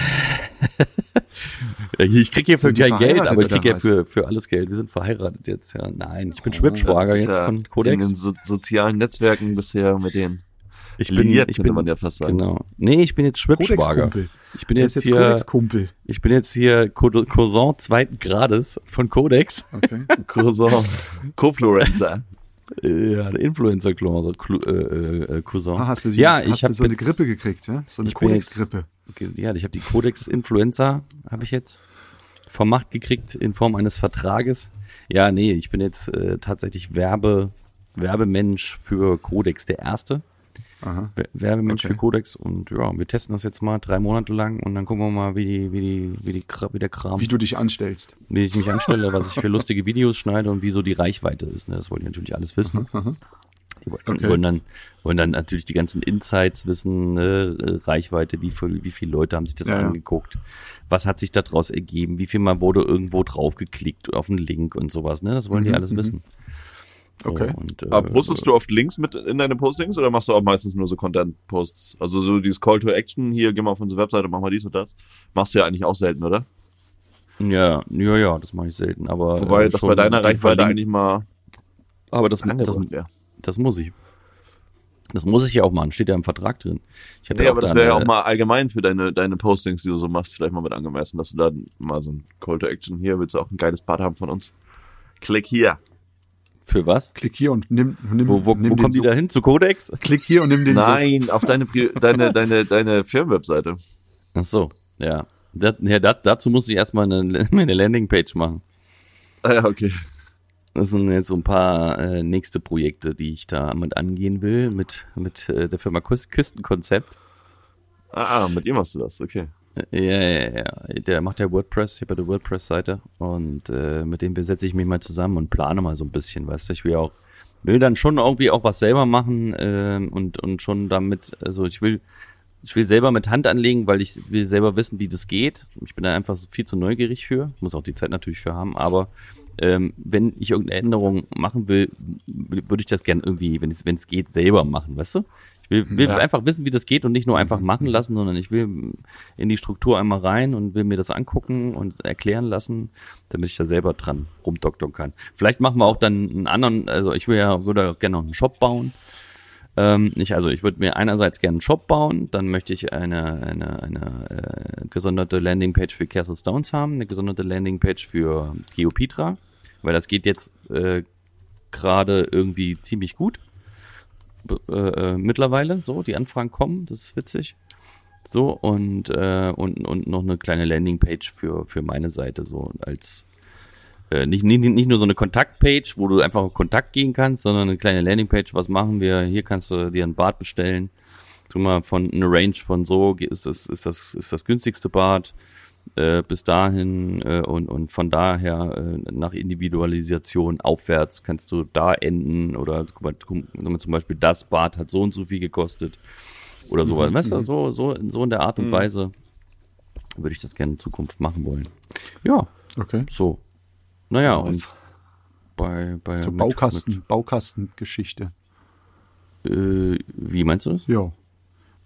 Ich krieg hier für kein Geld, aber ich krieg ja für, für alles Geld. Wir sind verheiratet jetzt, ja. Nein, ich bin Schwibschwager Du bist jetzt ja von In Codex. den so sozialen Netzwerken bisher mit denen. Ich liiert, ich könnte bin, man ja fast sagen. Genau. Nee, ich bin jetzt Schwibschwager. Ich bin jetzt, jetzt hier, Codex-Kumpel. ich bin jetzt hier Co- Cousin zweiten Grades von Codex. Okay. Cousin, Co-Fluencer. Äh, Ja, der Influencer-Cousin. Clu- Äh, äh, Cousin. Ah, hast du, die, ja, hast ich du habe so eine jetzt, Grippe gekriegt, ja? So eine ich bin jetzt- Codex-Grippe. Ja, ich habe die Codex-Influencer, habe ich jetzt vom Macht gekriegt in Form eines Vertrages. Ja, nee, ich bin jetzt äh, tatsächlich Werbe, Werbemensch für Codex, der Erste. Aha. Wer- Werbemensch Okay. für Codex und ja, wir testen das jetzt mal drei Monate lang und dann gucken wir mal, wie die, wie die, wie die, wie der Kram, Wie du dich anstellst. wie ich mich anstelle, was ich für lustige Videos schneide und wie so die Reichweite ist. Ne? Das wollt ihr natürlich alles wissen. Die wollen, Okay. wollen, dann, wollen dann natürlich die ganzen Insights wissen, ne, äh, Reichweite, wie viel, wie viele Leute haben sich das Ja, angeguckt, was hat sich daraus ergeben, wie viel mal wurde irgendwo draufgeklickt auf einen Link und sowas, ne? Das wollen die Mhm, alles mhm. So, Okay. Und, äh, Aber postest du oft Links mit in deine Postings oder machst du auch meistens nur so Content-Posts? Also so dieses Call to Action, hier, geh mal auf unsere Webseite, mach mal dies und das. Machst du ja eigentlich auch selten, oder? Ja, ja, ja, das mache ich selten. Aber Wobei äh, das bei deiner Reichweite eigentlich mal Aber das, das, wäre. das muss ich. Das muss ich ja auch machen, steht ja im Vertrag drin. Ich Nee, ja aber das da wäre ja auch mal allgemein für deine, deine Postings, die du so machst, vielleicht mal mit angemessen, dass du da mal so ein Call to Action hier, willst du auch ein geiles Part haben von uns? Klick hier. Für was? Klick hier und nimm, nimm, Wo, wo, nimm wo kommen die so- da hin? Zu Codex? Klick hier und nimm den so. Nein, auf deine, deine, deine, deine Firmenwebseite. Ach so, ja. Das, ja dat, dazu muss ich erstmal eine, eine Landingpage machen. Ah ja, okay. Das sind jetzt so ein paar äh, nächste Projekte, die ich da mit angehen will, mit, mit äh, der Firma Küst Küstenkonzept. Ah, ah, mit ihm machst du das, okay. Äh, Ja, ja, ja. Der macht ja WordPress, ich habe ja die WordPress-Seite und äh, mit dem besetze ich mich mal zusammen und plane mal so ein bisschen, weißt du, ich will auch, will dann schon irgendwie auch was selber machen ähm, und, und schon damit, also ich will, ich will selber mit Hand anlegen, weil ich will selber wissen, wie das geht. Ich bin da einfach viel zu neugierig für, muss auch die Zeit natürlich für haben, aber ähm, wenn ich irgendeine Änderung machen will, würde ich das gern irgendwie, wenn es wenn es geht, selber machen, weißt du? Ich will, will Ja. einfach wissen, wie das geht und nicht nur einfach machen lassen, sondern ich will in die Struktur einmal rein und will mir das angucken und erklären lassen, damit ich da selber dran rumdoktern kann. Vielleicht machen wir auch dann einen anderen, also ich will ja, würde auch gerne noch einen Shop bauen. Ähm, ich, also ich würde mir einerseits gerne einen Shop bauen, dann möchte ich eine, eine, eine äh, gesonderte Landingpage für Castle Stones haben, eine gesonderte Landingpage für Geopetra, weil das geht jetzt äh, gerade irgendwie ziemlich gut. Äh, äh, mittlerweile so, die Anfragen kommen, das ist witzig. So, und, äh, und, und noch eine kleine Landingpage für, für meine Seite, so als äh, nicht, nicht, nicht nur so eine Kontaktpage, wo du einfach auf Kontakt gehen kannst, sondern eine kleine Landingpage, was machen wir? Hier kannst du dir ein Bad bestellen. Tu mal von eine Range von so ist das, ist das, ist das günstigste Bad äh, bis dahin äh, und, und von daher äh, nach Individualisation aufwärts kannst du da enden oder guck mal, guck mal, zum Beispiel das Bad hat so und so viel gekostet oder sowas. Weißt du, so, so, so in der Art und Weise würde ich das gerne in Zukunft machen wollen. Ja, Okay. so. Naja, und bei, bei So mit- Baukasten, Baukastengeschichte. Äh, wie meinst du das? Ja.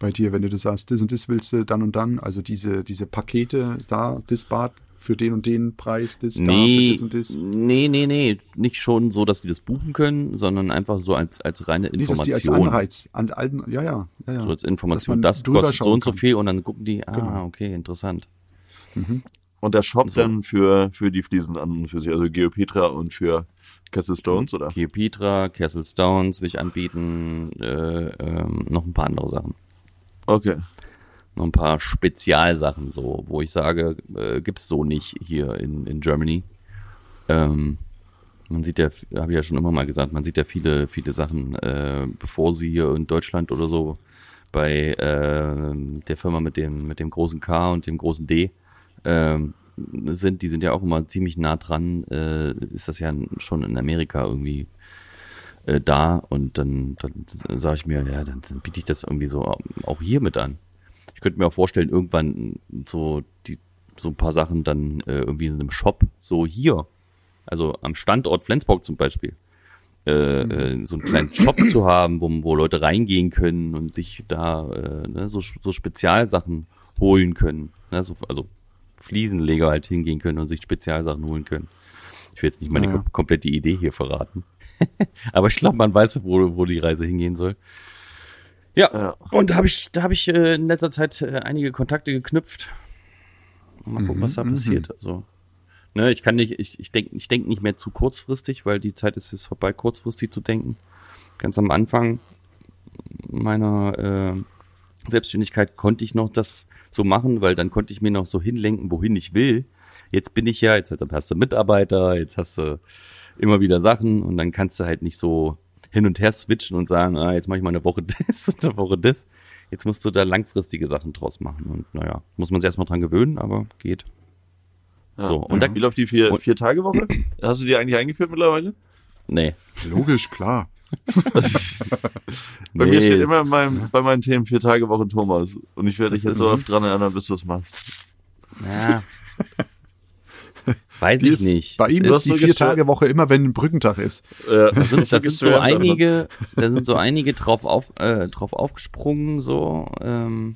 Bei dir, wenn du das sagst, das und das willst du dann und dann, also diese, diese Pakete, da, das Bad für den und den Preis, das da für Nee, das und das. nee, nee, nee, nicht schon so, dass die das buchen können, sondern einfach so als, als reine Nee, dass die als Information. Anreiz, an alten, ja, ja, ja, ja. so als Dass Information, man das drüber kostet so und so kann. viel und dann gucken die, ah, Genau. okay, interessant. Und der Shop So. dann für, für die Fliesen an und für sich, also Geopetra und für Castle Stones, oder? Geopetra, Castle Stones will ich anbieten, äh, ähm, noch ein paar andere Sachen. Okay. noch ein paar Spezialsachen, so, wo ich sage, äh, gibt's so nicht hier in, in Germany. Ähm, man sieht ja, habe ich ja schon immer mal gesagt, man sieht ja viele, viele Sachen, äh, bevor sie hier in Deutschland oder so bei äh, der Firma mit dem, mit dem großen K und dem großen D ähm, sind, die sind ja auch immer ziemlich nah dran, äh, ist das ja schon in Amerika irgendwie äh, da und dann, dann sage ich mir, ja, dann, dann biete ich das irgendwie so auch hier mit an. Ich könnte mir auch vorstellen, irgendwann so die so ein paar Sachen dann äh, irgendwie in einem Shop, so hier, also am Standort Flensburg zum Beispiel, äh, äh, so einen kleinen Shop zu haben, wo, wo Leute reingehen können und sich da äh, ne, so, so Spezialsachen holen können. Ne, so, also Fliesenleger halt hingehen können und sich Spezialsachen holen können. Ich will jetzt nicht meine Ja. kom- komplette Idee hier verraten. Aber ich glaube, man weiß, wo, wo die Reise hingehen soll. Ja, Ja. und da habe ich, da habe ich äh, in letzter Zeit äh, einige Kontakte geknüpft. Mal gucken, was da passiert. Also, ne, ich kann nicht, ich, ich denke ich denk nicht mehr zu kurzfristig, weil die Zeit ist jetzt vorbei, kurzfristig zu denken. Ganz am Anfang meiner äh, Selbstständigkeit konnte ich noch das so machen, weil dann konnte ich mir noch so hinlenken, wohin ich will. Jetzt bin ich ja, jetzt hast du Mitarbeiter, jetzt hast du immer wieder Sachen und dann kannst du halt nicht so hin und her switchen und sagen, ah, jetzt mache ich mal eine Woche das und eine Woche das. Jetzt musst du da langfristige Sachen draus machen und naja, muss man sich erstmal dran gewöhnen, aber geht. Ja. So, und da, Wie läuft die vier, vier Tage Woche? Hast du die eigentlich eingeführt mittlerweile? nee, Logisch, klar. Bei Nee, mir steht immer in ist- meinem, bei meinen Themen vier Tage Woche Thomas. Und ich werde dich jetzt so oft dran erinnern, bis du es machst. Ja. Weiß Die ich ist, nicht. Bei ihm Es Du ist hast die so vier. Tage Woche immer, wenn ein Brückentag ist. Äh, Das sind, das sind so einige, da sind so einige drauf, auf, äh, drauf aufgesprungen, so ähm,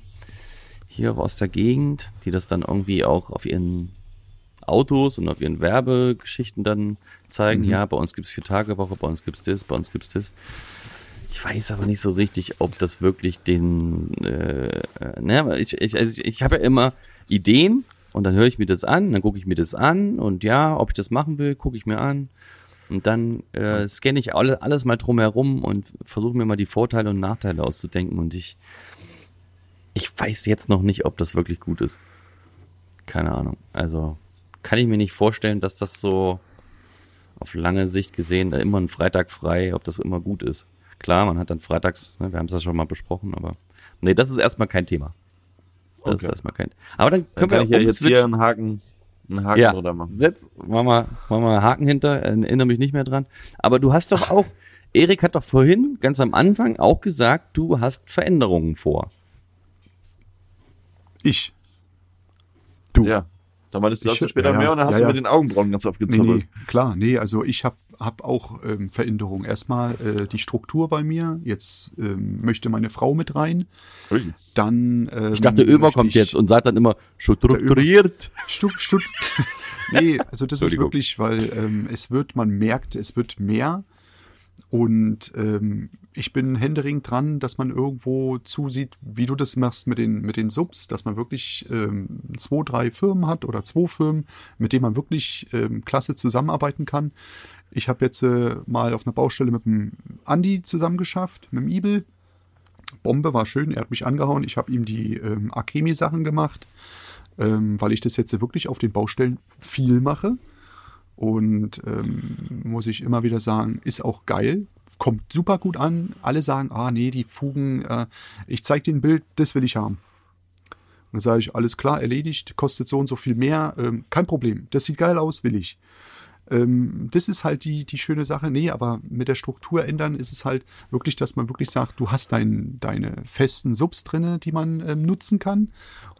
hier aus der Gegend, die das dann irgendwie auch auf ihren Autos und auf ihren Werbegeschichten dann zeigen. Mhm. Ja, bei uns gibt's vier Tage Woche, bei uns gibt's das, bei uns gibt's das. Ich weiß aber nicht so richtig, ob das wirklich den, äh, äh, ne, ich, ich, also ich, ich habe ja immer Ideen und dann höre ich mir das an, dann gucke ich mir das an und ja, ob ich das machen will, gucke ich mir an. Und dann äh, scanne ich alle, alles mal drumherum und versuche mir mal die Vorteile und Nachteile auszudenken. Und ich, ich weiß jetzt noch nicht, ob das wirklich gut ist. Keine Ahnung. Also kann ich mir nicht vorstellen, dass das so auf lange Sicht gesehen da immer ein Freitag frei, ob das immer gut ist. Klar, man hat dann freitags, ne, wir haben es ja schon mal besprochen, aber nee, das ist erstmal kein Thema. Das ist Okay. erstmal kein. Aber dann Dann können wir kann ich ja jetzt hier einen Haken, einen Haken Ja, drunter machen. setz, mach mal, mach mal Haken hinter, erinnere mich nicht mehr dran. Aber du hast doch auch, Erik hat doch vorhin, ganz am Anfang, auch gesagt, du hast Veränderungen vor. Ich. Ja. Da meintest du Ich- dazu später ja, mehr und dann hast Ja, du ja. mit den Augenbrauen ganz Nee, aufgezuppelt. nee, klar, nee, also ich habe hab auch ähm, Veränderungen. Erstmal äh, die Struktur bei mir. Jetzt ähm, möchte meine Frau mit rein. Ui. Dann. Ähm, Ich dachte, Ömer kommt ich- jetzt und sagt dann immer, strukturiert. Stuck, stuck. Nee, also das ist wirklich, weil ähm, es wird, man merkt, es wird mehr. Und ähm, ich bin händeringend dran, dass man irgendwo zusieht, wie du das machst mit den, mit den Subs, dass man wirklich ähm, zwei, drei Firmen hat oder zwei Firmen, mit denen man wirklich ähm, klasse zusammenarbeiten kann. Ich habe jetzt äh, mal auf einer Baustelle mit dem Andi zusammengeschafft, mit dem Ibel. Bombe war schön, er hat mich angehauen. Ich habe ihm die ähm, Akemi-Sachen gemacht ähm, weil ich das jetzt wirklich auf den Baustellen viel mache. Und ähm, muss ich immer wieder sagen, ist auch geil, kommt super gut an. Alle sagen, ah nee, die Fugen, äh, ich zeig dir ein Bild, das will ich haben. Und dann sage ich, alles klar, erledigt, kostet so und so viel mehr, ähm, kein Problem, das sieht geil aus, will ich. Ähm, das ist halt die, die schöne Sache. Nee, aber mit der Struktur ändern ist es halt wirklich, dass man wirklich sagt, du hast dein, deine festen Subs drinne, die man ähm, nutzen kann.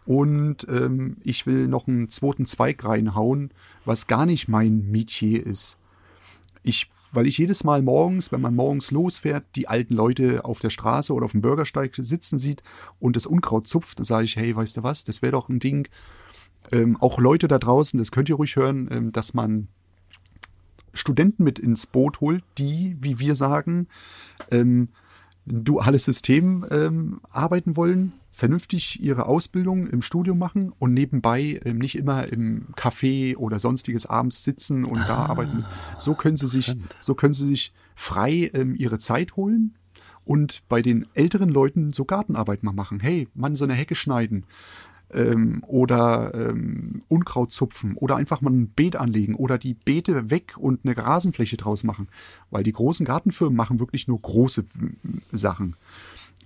Und ähm, ich will noch einen zweiten Zweig reinhauen, was gar nicht mein Metier ist. Ich, weil ich jedes Mal morgens, wenn man morgens losfährt, die alten Leute auf der Straße oder auf dem Bürgersteig sitzen sieht und das Unkraut zupft, dann sage ich, hey, weißt du was, das wäre doch ein Ding. Ähm, auch Leute da draußen, das könnt ihr ruhig hören, ähm, dass man Studenten mit ins Boot holt, die, wie wir sagen, ähm, ein duales System ähm, arbeiten wollen, vernünftig ihre Ausbildung im Studium machen und nebenbei ähm, nicht immer im Café oder sonstiges abends sitzen und da arbeiten. So können sie sich, so können sie sich frei ähm, ihre Zeit holen und bei den älteren Leuten so Gartenarbeit mal machen. Hey, Mann, so eine Hecke schneiden ähm, oder ähm, Unkraut zupfen oder einfach mal ein Beet anlegen oder die Beete weg und eine Rasenfläche draus machen. Weil die großen Gartenfirmen machen wirklich nur große äh, Sachen.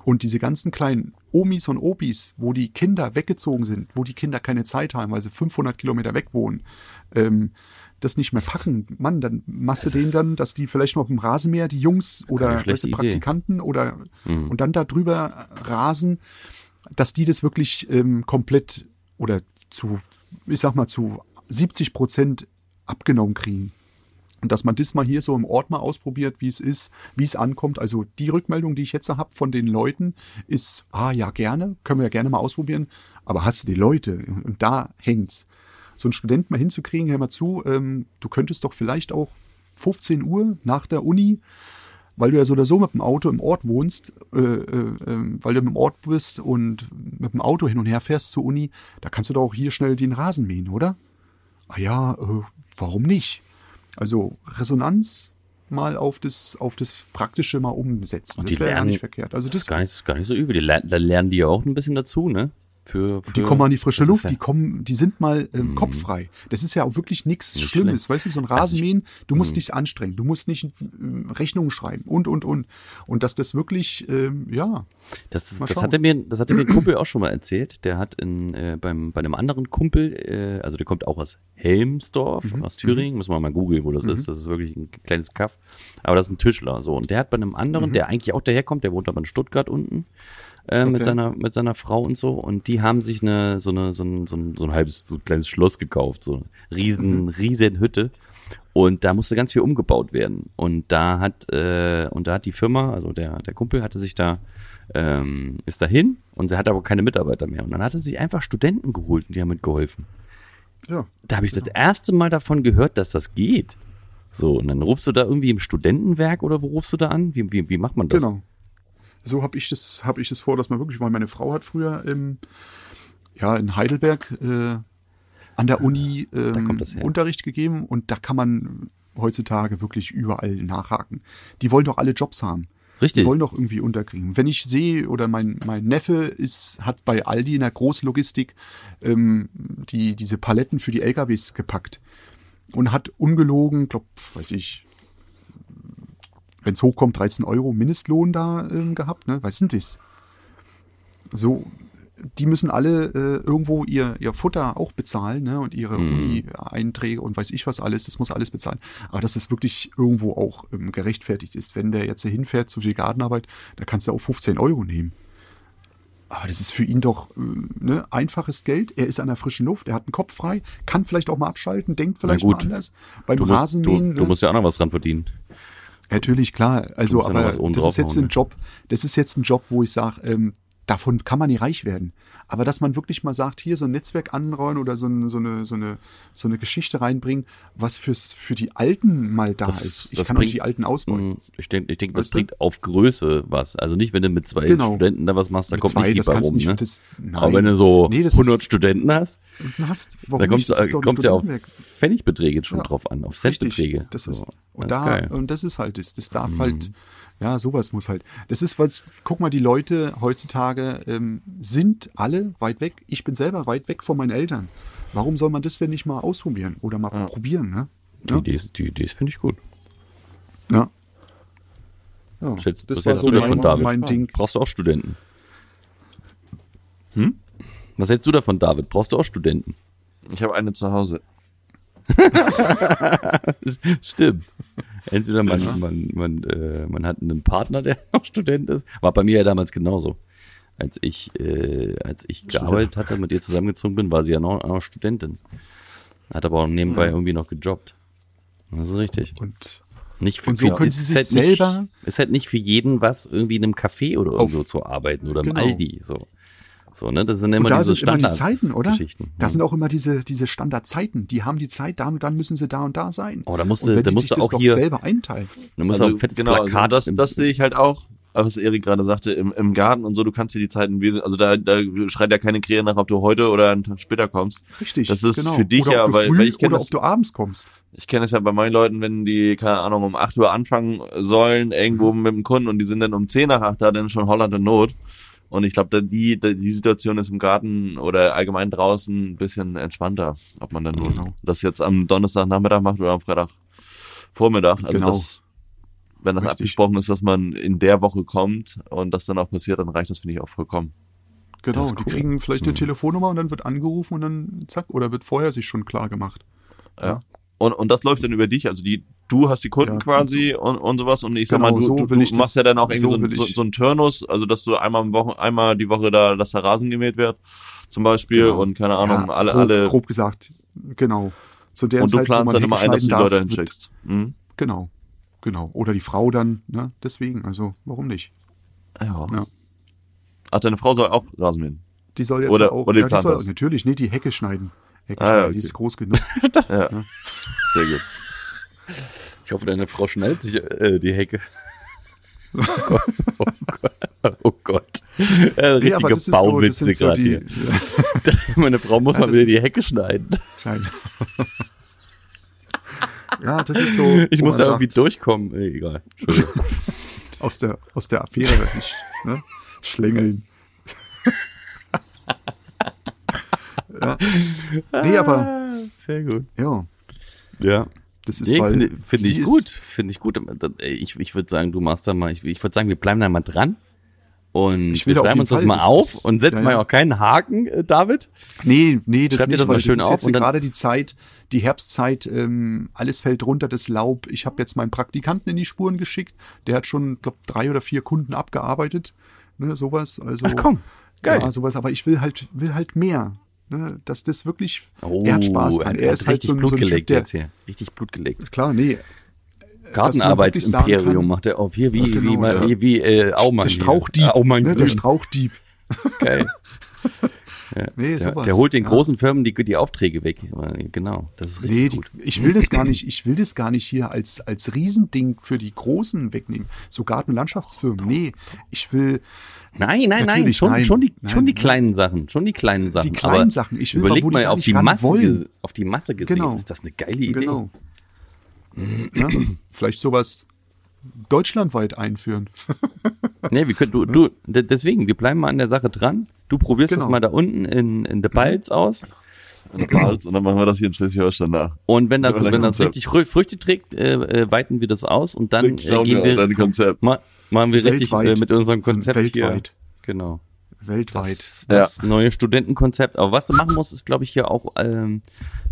Und diese ganzen kleinen Omis und Opis, wo die Kinder weggezogen sind, wo die Kinder keine Zeit haben, weil sie 500 Kilometer weg wohnen, ähm, das nicht mehr packen. Mann, dann machst du denen dann, dass die vielleicht noch im Rasenmäher, die Jungs oder weißt. Praktikanten oder und dann da drüber rasen, dass die das wirklich ähm, komplett oder zu, ich sag mal, zu 70 Prozent abgenommen kriegen. Und dass man das mal hier so im Ort mal ausprobiert, wie es ist, wie es ankommt. Also die Rückmeldung, die ich jetzt habe von den Leuten, ist, ah ja, gerne, können wir ja gerne mal ausprobieren, aber hast du die Leute? Und da hängt's. So einen Studenten mal hinzukriegen, hör mal zu, ähm, du könntest doch vielleicht auch 15 Uhr nach der Uni weil du ja so oder so mit dem Auto im Ort wohnst, äh, äh, äh, weil du im Ort bist und mit dem Auto hin und her fährst zur Uni, da kannst du doch auch hier schnell den Rasen mähen, oder? Ah ja, äh, warum nicht? Also Resonanz mal auf das, auf das Praktische mal umsetzen. Und das wäre ja nicht verkehrt. Also Das das, ist gar nicht, das ist gar nicht so übel. Die da lernen die ja auch ein bisschen dazu, ne? Für, für Die kommen an die frische Luft, ja- die kommen, die sind mal ähm, kopffrei. Das ist ja auch wirklich nichts Nicht Schlimmes. schlecht. Weißt du, so ein Also Rasenmähen, du musst nicht anstrengen, du musst nicht ähm, Rechnungen schreiben und und und. Und dass das wirklich, ähm, ja, Das, das, das, hatte mir, das hatte mir ein Kumpel auch schon mal erzählt. Der hat in, äh, beim, bei einem anderen Kumpel, äh, also der kommt auch aus Helmsdorf, Mhm. aus Thüringen, muss man mal googeln, wo das ist. Das ist wirklich ein kleines Kaff. Aber das ist ein Tischler. So. Und der hat bei einem anderen, der eigentlich auch daherkommt, der wohnt aber in Stuttgart unten, äh, mit, Okay. seiner, mit seiner Frau und so. Und die haben sich eine, so, eine, so, ein, so, ein, so ein halbes, so ein kleines Schloss gekauft. So eine riesen, riesen Hütte. Und da musste ganz viel umgebaut werden. Und da hat, äh, und da hat die Firma, also der, der Kumpel hatte sich da, ähm, ist dahin und er hat aber keine Mitarbeiter mehr. Und dann hat er sich einfach Studenten geholt und die haben mitgeholfen. ja. Da habe ich das erste Mal davon gehört, dass das geht. So, und dann rufst du da irgendwie im Studentenwerk oder wo rufst du da an? Wie, wie, wie macht man das? Genau. So habe ich das, habe ich das vor, dass man wirklich, weil meine Frau hat früher im, ja, in Heidelberg äh, an der Uni ähm. Unterricht gegeben und da kann man heutzutage wirklich überall nachhaken. Die wollen doch alle Jobs haben. Richtig. Die wollen doch irgendwie unterkriegen. Wenn ich sehe, oder mein, mein Neffe ist, hat bei Aldi in der Großlogistik ähm, die, diese Paletten für die LKWs gepackt und hat ungelogen, glaub, weiß ich, wenn es hochkommt, 13 Euro Mindestlohn da ähm, gehabt. Ne? Was sind das? So, die müssen alle äh, irgendwo ihr, ihr Futter auch bezahlen ne? und ihre Uni-Einträge und weiß ich was alles. Das muss alles bezahlen. Aber dass es wirklich irgendwo auch ähm, gerechtfertigt ist. Wenn der jetzt hier hinfährt zu viel Gartenarbeit, da kannst du auch 15 Euro nehmen. Aber das ist für ihn doch äh, ne, einfaches Geld. Er ist an der frischen Luft, er hat einen Kopf frei, kann vielleicht auch mal abschalten, denkt vielleicht mal anders. Beim Du musst, du, Rasenmähen. du ne? musst ja auch noch was dran verdienen. Natürlich, klar. Also, aber das ist jetzt ein ne? Job, das ist jetzt ein Job, wo ich sage, ähm, davon kann man nicht reich werden. Aber dass man wirklich mal sagt, hier so ein Netzwerk anrollen oder so, ein, so, eine, so, eine, so eine Geschichte reinbringen, was fürs, für die Alten mal da Das- ist. Ich das kann auch bringt- nicht die Alten ausbeuten. Mm, Ich denke, ich denk, das du? bringt auf Größe was. Also nicht, wenn du mit zwei Genau. Studenten da was machst, da Mit kommt zwei, nicht viel rum. nicht- Ne? das-. Aber wenn du so Nee, das 100 ist- Studenten hast, hast, da kommt ist es ja auf. Pfennigbeträge schon Ja, drauf an, auf Centbeträge. Das ist, So, und, das ist da. Mhm. und das ist halt, das, das darf halt, ja, sowas muss halt. Das ist, was, guck mal, die Leute heutzutage ähm, sind alle weit weg. Ich bin selber weit weg von meinen Eltern. Warum soll man das denn nicht mal ausprobieren oder mal probieren, ne? Die Idee ist, die Idee ist, finde ich gut. Ja. ja. Schätzt, das was war hältst so du davon, mein, David? mein Ding. Brauchst du auch Studenten? Hm? Was hältst du davon, David? Brauchst du auch Studenten? Ich habe eine zu Hause. Stimmt. Entweder man, man, man, äh, man hat einen Partner, der auch Student ist. War bei mir ja damals genauso. Als ich, äh, als ich gearbeitet hatte, mit ihr zusammengezogen bin, war sie ja noch, noch Studentin. Hat aber auch nebenbei irgendwie noch gejobbt. Das ist richtig. Und Nicht für, Und so für- können ist sie sich halt selber- Nicht, ist halt nicht für jeden was, irgendwie in einem Café oder irgendwo zu arbeiten oder im Genau. Aldi. So. So, ne? Das sind immer Und da diese sind immer die. Zeiten, oder? Geschichten. Da sind auch immer diese, diese Standardzeiten. Die haben die Zeit, dann und dann müssen sie da und da sein. Oh, da musst du- da musst du auch doch hier- selber einteilen. Du musst Also, auch fettes genau, Plakat also das, das sehe ich halt auch, was Erik gerade sagte, im, im Garten und so, du kannst dir die Zeiten wesentlich, also da, da schreit ja keine Krähe nach, ob du heute oder einen Tag später kommst. Richtig. Das ist genau. für dich oder ja, weil, weil ich kenne oder das, ob du abends kommst. ich kenne es ja bei meinen Leuten, wenn die, keine Ahnung, um 8 Uhr anfangen sollen, irgendwo Mhm. mit dem Kunden und die sind dann um 10 nach 8 da, dann schon Holland in Not. Und ich glaube, die, die Situation ist im Garten oder allgemein draußen ein bisschen entspannter, ob man dann nur Genau. das jetzt am Donnerstagnachmittag macht oder am Freitagvormittag. Also Genau. das, wenn das Richtig. abgesprochen ist, dass man in der Woche kommt und das dann auch passiert, dann reicht das, finde ich, auch vollkommen. Genau, ist die cool. kriegen vielleicht eine Telefonnummer und dann wird angerufen und dann zack, oder wird vorher sich schon klar gemacht. Ja. Und, und das läuft dann über dich, also die, du hast die Kunden Ja. quasi und, und sowas und ich sag Genau, mal, du, so du, du machst das- ja dann auch irgendwie so so, so, einen Turnus, also dass du einmal im Wochen, einmal die Woche da, dass der Rasen gemäht wird, zum Beispiel Genau. und keine Ahnung, Ja, alle, grob, alle grob gesagt, genau. Zu der und du Zeit, wo planst man dann immer ein, dass du die Leute darf, hinschickst. Mhm. Genau, genau. Oder die Frau dann, ne? Deswegen, also warum nicht? Ja. Ja. Ach, deine Frau soll auch Rasen mähen. Die soll jetzt Oder- auch, oder die ja, die plant soll, natürlich, nee, die Hecke schneiden. Hecke Ah, ja, okay. die ist groß genug. Ja. Sehr gut. Ich hoffe, deine Frau schnallt sich äh, die Hecke. Oh Gott. Oh Gott. Oh Gott. Äh, richtige das ist so, so gerade hier. Meine Frau muss Ja, mal wieder die Hecke schneiden. Nein. ja, das ist so. Ich muss da irgendwie sagt, durchkommen. Äh, egal. Aus der, aus der Affäre sich ne, schlängeln. Ja. Nee, aber Ah, Sehr gut. ja, Ja. das ist Nee, finde find ich gut. Finde ich gut. Ich, ich würde sagen, du machst da mal, ich, ich würde sagen, wir bleiben da mal dran. Und Ich wir schreiben uns das Fall, mal das- auf das- und setzen ja, mal ja. auch keinen Haken, äh, David. Nee, nee, das Schreib dir nicht, das mal schön das auf und gerade die Zeit, die Herbstzeit, ähm, alles fällt runter, das Laub. Ich habe jetzt meinen Praktikanten in die Spuren geschickt. Der hat schon, glaube drei oder vier Kunden abgearbeitet. Ne, sowas. Also, Ach komm, geil. Ja, sowas. Aber ich will halt, will halt mehr. Ne, dass das wirklich, Oh, er hat Spaß dran. er Er ist halt richtig so Blut so ein Typ, gelegt der, jetzt hier. Richtig Blut gelegt. klar, nee, Gartenarbeitsimperium macht er auf. Hier, wie, Ach, genau, wie, ja. wie, wie äh, Aumann. der. Strauchdieb. Ah, Aumann ne, der. Strauchdieb. Geil. Nee, Der, sowas. der holt den Ja. großen Firmen die, die Aufträge weg. Genau, das ist richtig Nee, die, gut. ich will das gar nicht, ich will das gar nicht hier als, als Riesending für die Großen wegnehmen. So Garten- und Landschaftsfirmen. Nee, ich will Nein, nein, nein, Natürlich, schon, nein. schon die, Nein, schon die nein. kleinen Sachen, schon die kleinen Sachen. kleinen Aber Sachen. Ich will, überleg wo die mal gar auf die Masse, wollen. auf die Masse gesehen. Genau. Ist das eine geile Idee? Genau. ja, vielleicht sowas deutschlandweit einführen. Nee, wir können, du, du, de- deswegen, wir bleiben mal an der Sache dran. Du probierst Genau. das mal da unten in, in der Balz aus. Und dann machen wir das hier in Schleswig-Holstein nach. Und wenn das, Ja, wenn das richtig Frü- Früchte trägt, äh, äh, weiten wir das aus und dann Dann äh, gehen wir wir, dein Konzept. ma, machen wir richtig Weltweit. äh, mit unserem Konzept hier. weltweit. Genau. Weltweit. Das, das neue Studentenkonzept. Aber was du machen musst, ist, glaube ich, hier auch ähm,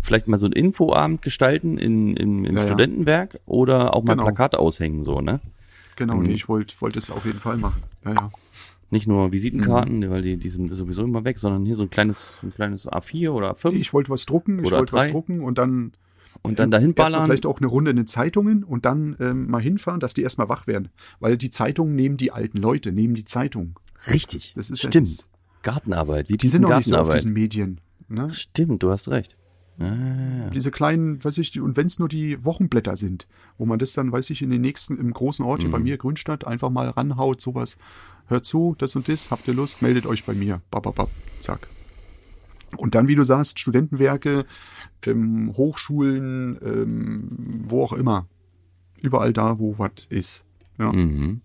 vielleicht mal so ein Infoabend gestalten in, in, im Ja, ja. Studentenwerk oder auch mal Genau. Plakate aushängen, so, ne? Genau, Mhm. nee, ich wollte wollt es auf jeden Fall machen. Ja, ja. Nicht nur Visitenkarten, Mhm. weil die, die sind sowieso immer weg, sondern hier so ein kleines, ein kleines A4 oder A5 Ich wollte was drucken, ich wollte was drucken und dann und dann dahin ballern. vielleicht auch eine Runde in den Zeitungen und dann ähm, mal hinfahren, dass die erstmal wach werden. Weil die Zeitungen nehmen die alten Leute, nehmen die Zeitung. Richtig. Das ist ja Stimmt. das- Gartenarbeit. Die, Die sind noch nicht so auf diesen Medien. Ne? Stimmt, du hast recht. Ah, Diese kleinen, weiß ich, und wenn es nur die Wochenblätter sind, wo man das dann, weiß ich, in den nächsten, im großen Ort Mhm. hier bei mir, Grünstadt, einfach mal ranhaut, sowas. Hört zu, das und das, habt ihr Lust, meldet euch bei mir. Bap, zack. Und dann, wie du sagst, Studentenwerke, ähm, Hochschulen, ähm, wo auch immer. Überall da, wo was ist. Ja. Mhm.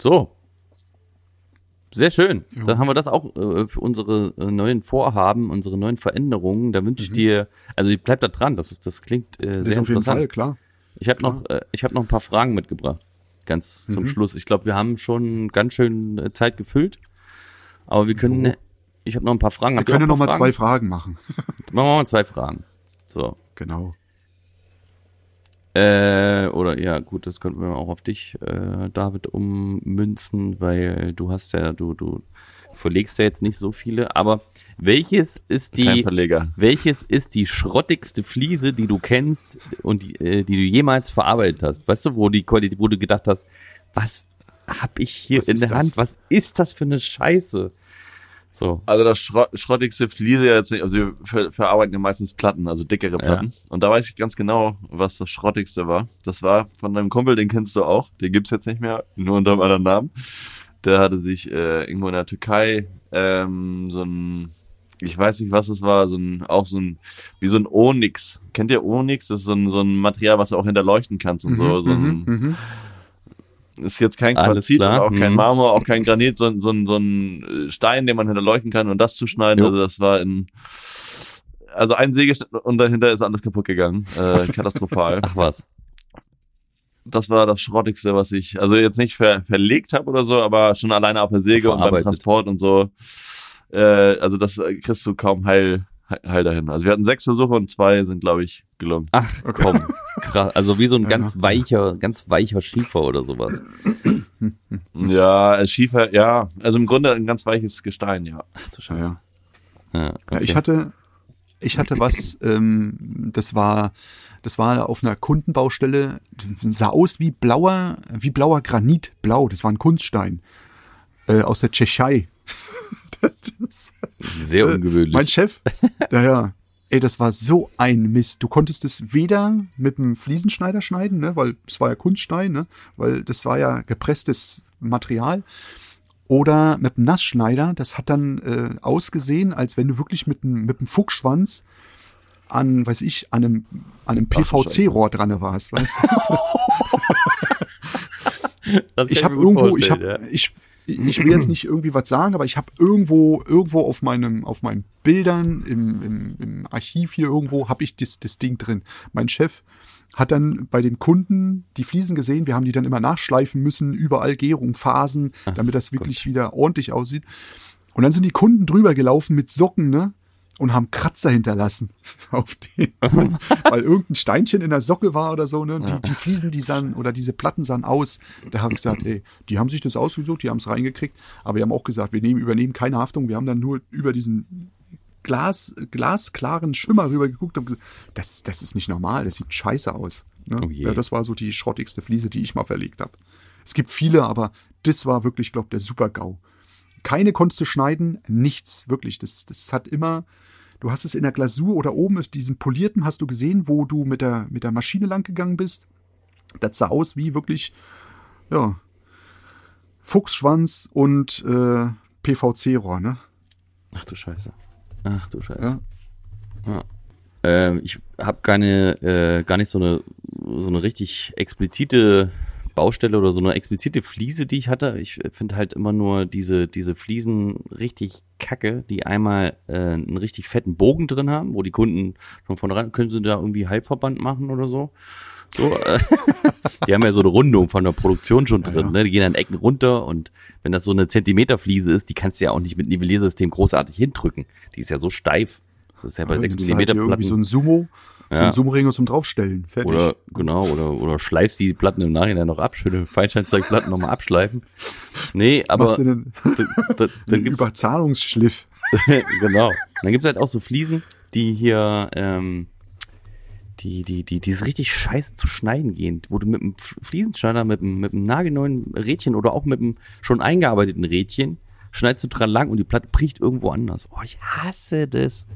So. Sehr schön. Ja. Dann haben wir das auch äh, für unsere äh, neuen Vorhaben, unsere neuen Veränderungen. Da wünsche ich dir, also ich bleib da dran, das, das klingt äh, Mhm. Sehr ist auf jeden interessant. Fall, klar. Ich habe noch, äh, ich habe noch ein paar Fragen mitgebracht. Ganz Mhm. zum Schluss. Ich glaube, wir haben schon ganz schön äh, Zeit gefüllt. Aber wir können. Ich habe noch ein paar Fragen. Wir Habt können noch mal paar zwei Fragen? Fragen machen. Machen wir mal zwei Fragen. So. Genau. Äh, oder ja, gut, das könnten wir auch auf dich, äh, David, ummünzen, weil du hast ja, du, du verlegst ja jetzt nicht so viele, aber welches ist die, welches ist die schrottigste Fliese, die du kennst und die, äh, die du jemals verarbeitet hast? Weißt du, wo die Qualität, wo du gedacht hast, was hab ich hier Was in der das? Hand? Was ist das für eine Scheiße? So. Also das Schrott, schrottigste Fliese ja jetzt nicht, also wir ver verarbeiten ja meistens Platten, also dickere Platten. Und da weiß ich ganz genau, was das schrottigste war. Das war von deinem Kumpel, den kennst du auch, den gibt's jetzt nicht mehr, nur unter einem anderen Namen. Der hatte sich äh, irgendwo in der Türkei ähm, so ein, ich weiß nicht, was es war, so ein, auch so ein, wie so ein Onyx. Kennt ihr Onyx? Das ist so ein, so ein Material, was du auch hinterleuchten kannst und so. so ein, Mhm. Ist jetzt kein Quarzit, aber auch kein mhm. Marmor, auch kein Granit, so, ein- so, ein- so ein äh, Stein, den man hinterleuchten kann und das zu schneiden. Jo. Also das war in also ein Sägeschnitt und dahinter ist alles kaputt gegangen. Äh, katastrophal. Ach was. Das war das Schrottigste, was ich, also jetzt nicht ver, verlegt habe oder so, aber schon alleine auf der Säge und beim. Transport und so. Äh, also das äh, kriegst du kaum heil, heil dahin. Also wir hatten sechs Versuche und zwei sind, glaube ich, gelungen. Ach komm, krass. Also wie so ein Ja, ganz weicher, ganz weicher Schiefer oder sowas. Ja, äh, Schiefer, ja, also im Grunde ein ganz weiches Gestein, ja. Ach du Scheiße. ja. Ja, Ja, okay. ich hatte, ich hatte was, ähm, das war, das war auf einer Kundenbaustelle, sah aus wie blauer, wie blauer Granit, blau, das war ein Kunststein, äh, aus der Tschechei. das, Sehr ungewöhnlich. mein Chef, ja, ja, ey, das war so ein Mist. Du konntest es weder mit einem Fliesenschneider schneiden, ne, weil es war ja Kunststein, ne, weil das war ja gepresstes Material. Oder mit einem Nassschneider, das hat dann äh, ausgesehen, als wenn du wirklich mit einem mit einem Fuchsschwanz an, weiß ich, an einem, an einem PVC-Rohr dran warst. Weißt du? Ich habe irgendwo, ich habe, ich, ich will jetzt nicht irgendwie was sagen, aber ich habe irgendwo, irgendwo auf meinem, auf meinem Bildern im, im, im Archiv hier irgendwo, habe ich das, das Ding drin. Mein Chef hat dann bei den Kunden die Fliesen gesehen. Wir haben die dann immer nachschleifen müssen, überall Gärung, Phasen, damit das wirklich wieder ordentlich aussieht. Und dann sind die Kunden drüber gelaufen mit Socken, ne? Und haben Kratzer hinterlassen auf den, weil irgendein Steinchen in der Socke war oder so, ne? Die, die Fliesen, die sahen, oder diese Platten sahen aus. Da habe ich gesagt, ey, die haben sich das ausgesucht, die haben es reingekriegt, aber wir haben auch gesagt, wir nehmen, übernehmen keine Haftung. Wir haben dann nur über diesen Glas, glasklaren Schimmer rüber geguckt und gesagt, das, das ist nicht normal, das sieht scheiße aus. Ne? Oh ja, das war so die schrottigste Fliese, die ich mal verlegt habe. Es gibt viele, aber das war wirklich, glaube der Super-GAU. Keine konntest du schneiden, nichts, wirklich. Das, das hat immer, du hast es in der Glasur oder oben ist diesen polierten, hast du gesehen, wo du mit der, mit der Maschine lang gegangen bist. Das sah aus wie wirklich, ja, Fuchsschwanz und äh, PVC-Rohr, ne? Ach du Scheiße. Ach du Scheiße. Ja. Ja. Ähm, ich habe keine, äh, gar nicht so eine, so eine richtig explizite Baustelle oder so eine explizite Fliese, die ich hatte. Ich finde halt immer nur diese, diese Fliesen richtig kacke, die einmal äh, einen richtig fetten Bogen drin haben, wo die Kunden von vornherein, können sie da irgendwie Halbverband machen oder so. So, äh, die haben ja so eine Rundung von der Produktion schon drin, ne? Die gehen an Ecken runter und wenn das so eine Zentimeterfliese ist, die kannst du ja auch nicht mit Nivelliersystem großartig hindrücken. Die ist ja so steif. Das ist ja bei Ja, 6 nimmst du halt mm hier irgendwie Platten. so ein Sumo, so Ja. ein Sumo-Ring zum Draufstellen. Fertig. Oder genau, oder oder schleifst die Platten im Nachhinein noch ab, schöne Feinscheinzeugplatten nochmal abschleifen. Nee, aber Machst du den, d- d- dann den gibt's Überzahlungsschliff. genau. Dann gibt's halt auch so Fliesen, die hier ähm, die die die die ist richtig scheiße zu schneiden gehen, wo du mit F- Fliesenschneider mit dem mit dem nagelneuen Rädchen oder auch mit dem schon eingearbeiteten Rädchen schneidest du dran lang und die Platte bricht irgendwo anders. Oh, ich hasse das.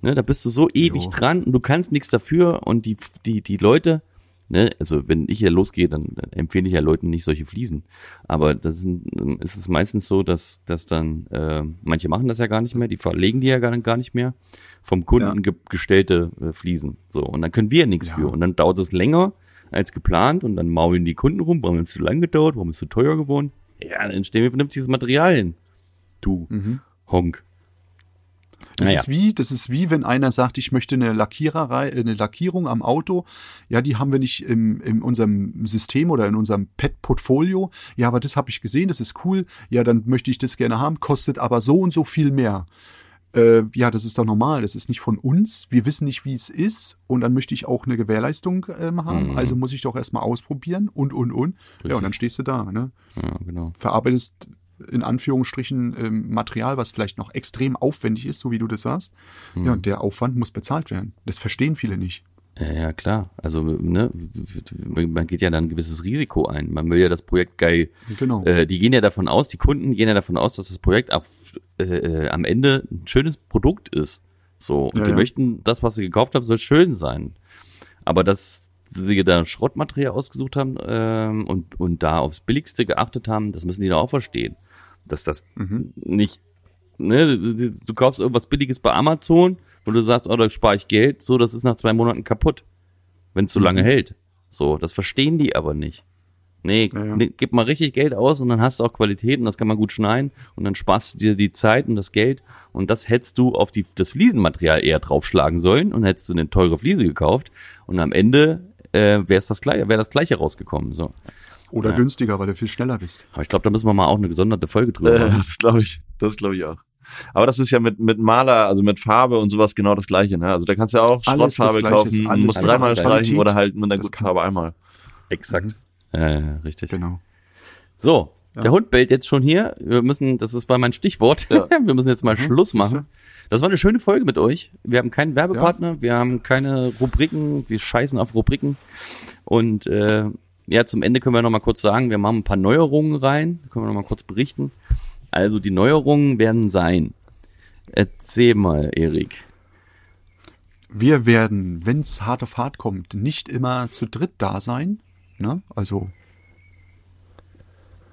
Ne, da bist du so ewig Jo. dran und du kannst nichts dafür und die, die, die Leute, ne, also wenn ich hier losgehe, dann, dann empfehle ich ja Leuten nicht solche Fliesen. Aber das sind, ist es meistens so, dass, dass dann, äh, manche machen das ja gar nicht mehr, die verlegen die ja gar, gar nicht mehr, vom Kunden Ja. ge gestellte äh, Fliesen. So, und dann können wir ja nichts Ja. für. Und dann dauert es länger als geplant und dann maulen die Kunden rum, warum ist es zu lang gedauert, warum ist es zu teuer geworden? Ja, dann stellen wir vernünftiges Material hin. Du Honk. Das Naja. ist wie, das ist wie, wenn einer sagt, ich möchte eine Lackiererei, äh, eine Lackierung am Auto. Ja, die haben wir nicht im, in unserem System oder in unserem Pet-Portfolio. Ja, aber das habe ich gesehen, das ist cool. Ja, dann möchte ich das gerne haben, kostet aber so und so viel mehr. Äh, ja, das ist doch normal. Das ist nicht von uns. Wir wissen nicht, wie es ist. Und dann möchte ich auch eine Gewährleistung ähm, haben. Also muss ich doch erstmal ausprobieren und, und, und. Ja, und dann stehst du da, ne? Ja, genau. verarbeitest in Anführungsstrichen ähm, Material, was vielleicht noch extrem aufwendig ist, so wie du das sagst. Ja, und der Aufwand muss bezahlt werden. Das verstehen viele nicht. Ja, ja, klar. Also, ne, man geht ja dann ein gewisses Risiko ein. Man will ja das Projekt geil. Genau. Äh, die gehen ja davon aus, die Kunden gehen ja davon aus, dass das Projekt auf, äh, äh, am Ende ein schönes Produkt ist. So. Und Ja, die ja. möchten, das, was sie gekauft haben, soll schön sein. Aber dass sie da Schrottmaterial ausgesucht haben ähm, und, und da aufs Billigste geachtet haben, das müssen die da auch verstehen. Dass das Mhm. nicht, ne, du, du kaufst irgendwas Billiges bei Amazon und du sagst, oh, da spare ich Geld, so, das ist nach zwei Monaten kaputt, wenn es so Mhm. lange hält. So, das verstehen die aber nicht. Nee, Ja, ja. nee, gib mal richtig Geld aus und dann hast du auch Qualität und das kann man gut schneiden und dann sparst du dir die Zeit und das Geld und das hättest du auf die, das Fliesenmaterial eher draufschlagen sollen und hättest du eine teure Fliese gekauft und am Ende äh, wäre das gleiche, wäre das gleiche rausgekommen. So. Oder Ja. günstiger, weil du viel schneller bist. Aber ich glaube, da müssen wir mal auch eine gesonderte Folge drüber Äh, machen. das glaube ich, das glaube ich auch. Aber das ist ja mit, mit Maler, also mit Farbe und sowas genau das Gleiche, ne? Also da kannst du ja auch Alles Schrottfarbe kaufen, alles musst das dreimal streichen oder halt mit der Das guten Farbe einmal. Exakt. Äh, richtig. Genau. So, der Hund bellt jetzt schon hier. Wir müssen, das ist war mein Stichwort. Wir müssen jetzt mal Schluss machen. Das war eine schöne Folge mit euch. Wir haben keinen Werbepartner, wir haben keine Rubriken, wir scheißen auf Rubriken. Und äh, ja, zum Ende können wir noch mal kurz sagen, wir machen ein paar Neuerungen rein. Können wir noch mal kurz berichten. Also die Neuerungen werden sein. Erzähl mal, Erik. Wir werden, wenn es hart auf hart kommt, nicht immer zu dritt da sein. Ne? Also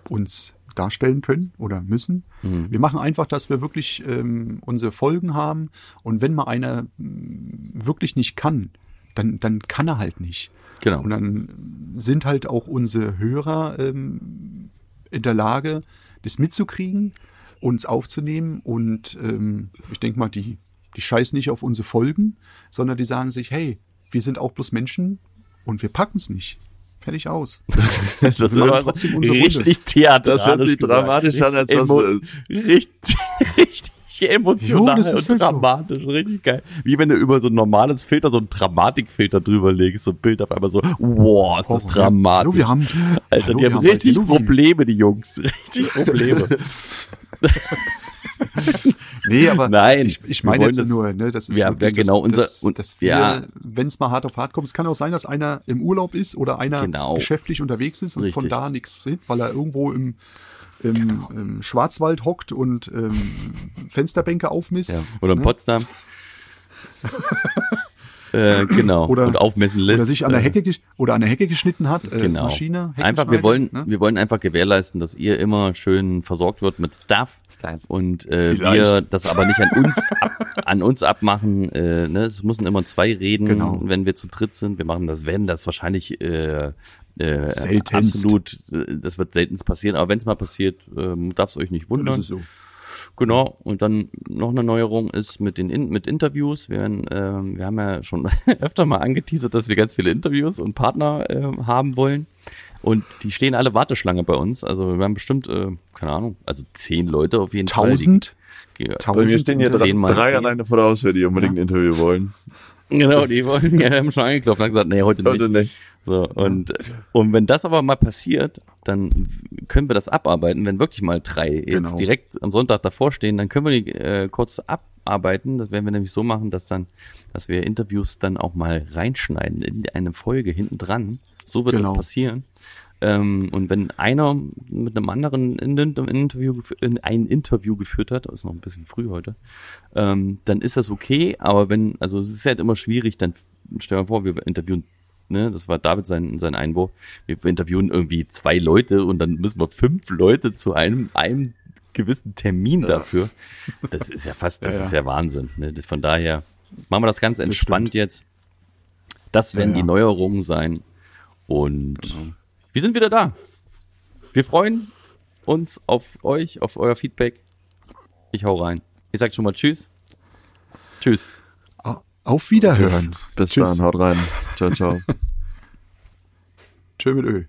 uns darstellen können oder müssen. Wir machen einfach, dass wir wirklich ähm, unsere Folgen haben und wenn mal einer mm, wirklich nicht kann, dann, dann kann er halt nicht. Genau. Und dann sind halt auch unsere Hörer ähm, in der Lage, das mitzukriegen. uns aufzunehmen und ähm, ich denke mal, die, die scheißen nicht auf unsere Folgen, sondern die sagen sich, hey, wir sind auch bloß Menschen und wir packen es nicht. Fertig aus. Das ist aber trotzdem unsere Runde. richtig theatralisch. Das hört sich gesagt. dramatisch an, als was es Richtig, richtig emotional Jo, das ist und halt so. dramatisch. Richtig geil. Wie wenn du über so ein normales Filter, so ein Dramatikfilter drüber legst, so ein Bild auf einmal so, wow, ist das Oh, dramatisch. Hallo, wir haben, Alter, hallo, die haben haben richtig. Probleme, die Jungs. Richtig Probleme. Nee, aber Nein, ich, ich meine jetzt das- nur, ne, das ist Ja, wirklich genau, das, unser- das, und- dass wir, ja. wenn es mal hart auf hart kommt, es kann auch sein, dass einer im Urlaub ist oder einer Genau. geschäftlich unterwegs ist und von Richtig. da nichts sieht, weil er irgendwo im, im, Genau. im Schwarzwald hockt und ähm, Fensterbänke aufmisst. Ja. Oder in ne? Potsdam. äh, genau. Oder- und aufmessen lässt. Oder sich an der Äh, Hecke oder an der Hecke geschnitten hat, äh, Genau. Maschine. einfach, wir wollen, ne? wir wollen einfach gewährleisten, dass ihr immer schön versorgt wird mit Stuff. Stuff. Und äh, Vielleicht. wir das aber nicht an uns ab, an uns abmachen. Äh, ne? Es müssen immer zwei reden, Genau. wenn wir zu dritt sind. Wir machen das, wenn das wahrscheinlich äh, äh, Seltenst. absolut, äh, das wird seltenst passieren. Aber wenn es mal passiert, ähm, darf es euch nicht wundern. ist es so. Genau, und dann noch eine Neuerung ist mit den In mit Interviews. Wir, werden, ähm, wir haben ja schon öfter mal angeteasert, dass wir ganz viele Interviews und Partner ähm, haben wollen. Und die stehen alle Warteschlange bei uns. Also wir haben bestimmt, äh, keine Ahnung, also zehn Leute auf jeden Tausend? Fall. Die, Tausend? Bei mir stehen hier drei, Zehnmal drei zehn. alleine vor der Haustür, die unbedingt ein Interview wollen. Genau, die wollen ja haben schon angeklopft und haben gesagt, nee, heute nicht. Heute nicht. So, und, und wenn das aber mal passiert, dann können wir das abarbeiten. Wenn wirklich mal drei jetzt Genau. direkt am Sonntag davor stehen, dann können wir die äh, kurz abarbeiten. Das werden wir nämlich so machen, dass dann, dass wir Interviews dann auch mal reinschneiden in eine Folge hinten dran. So wird Genau. das passieren. Ähm, und wenn einer mit einem anderen in, in, in Interview, in ein Interview geführt hat, ist noch ein bisschen früh heute, ähm, dann ist das okay. Aber wenn, also es ist halt immer schwierig, dann stell dir mal vor, wir interviewen, ne, das war David sein, sein Einwurf, wir interviewen irgendwie zwei Leute und dann müssen wir fünf Leute zu einem, einem gewissen Termin dafür. Das ist ja fast, das Ja, ja. ist ja Wahnsinn. Ne? Von daher machen wir das ganz entspannt jetzt. Das werden Ja, die Neuerungen sein. Und wir sind wieder da. Wir freuen uns auf euch, auf euer Feedback. Ich hau rein. Ich sag schon mal Tschüss. Tschüss. Auf Wiederhören. Bis Tschüss. dann, haut rein. Ciao, ciao. Tschö mit Ö.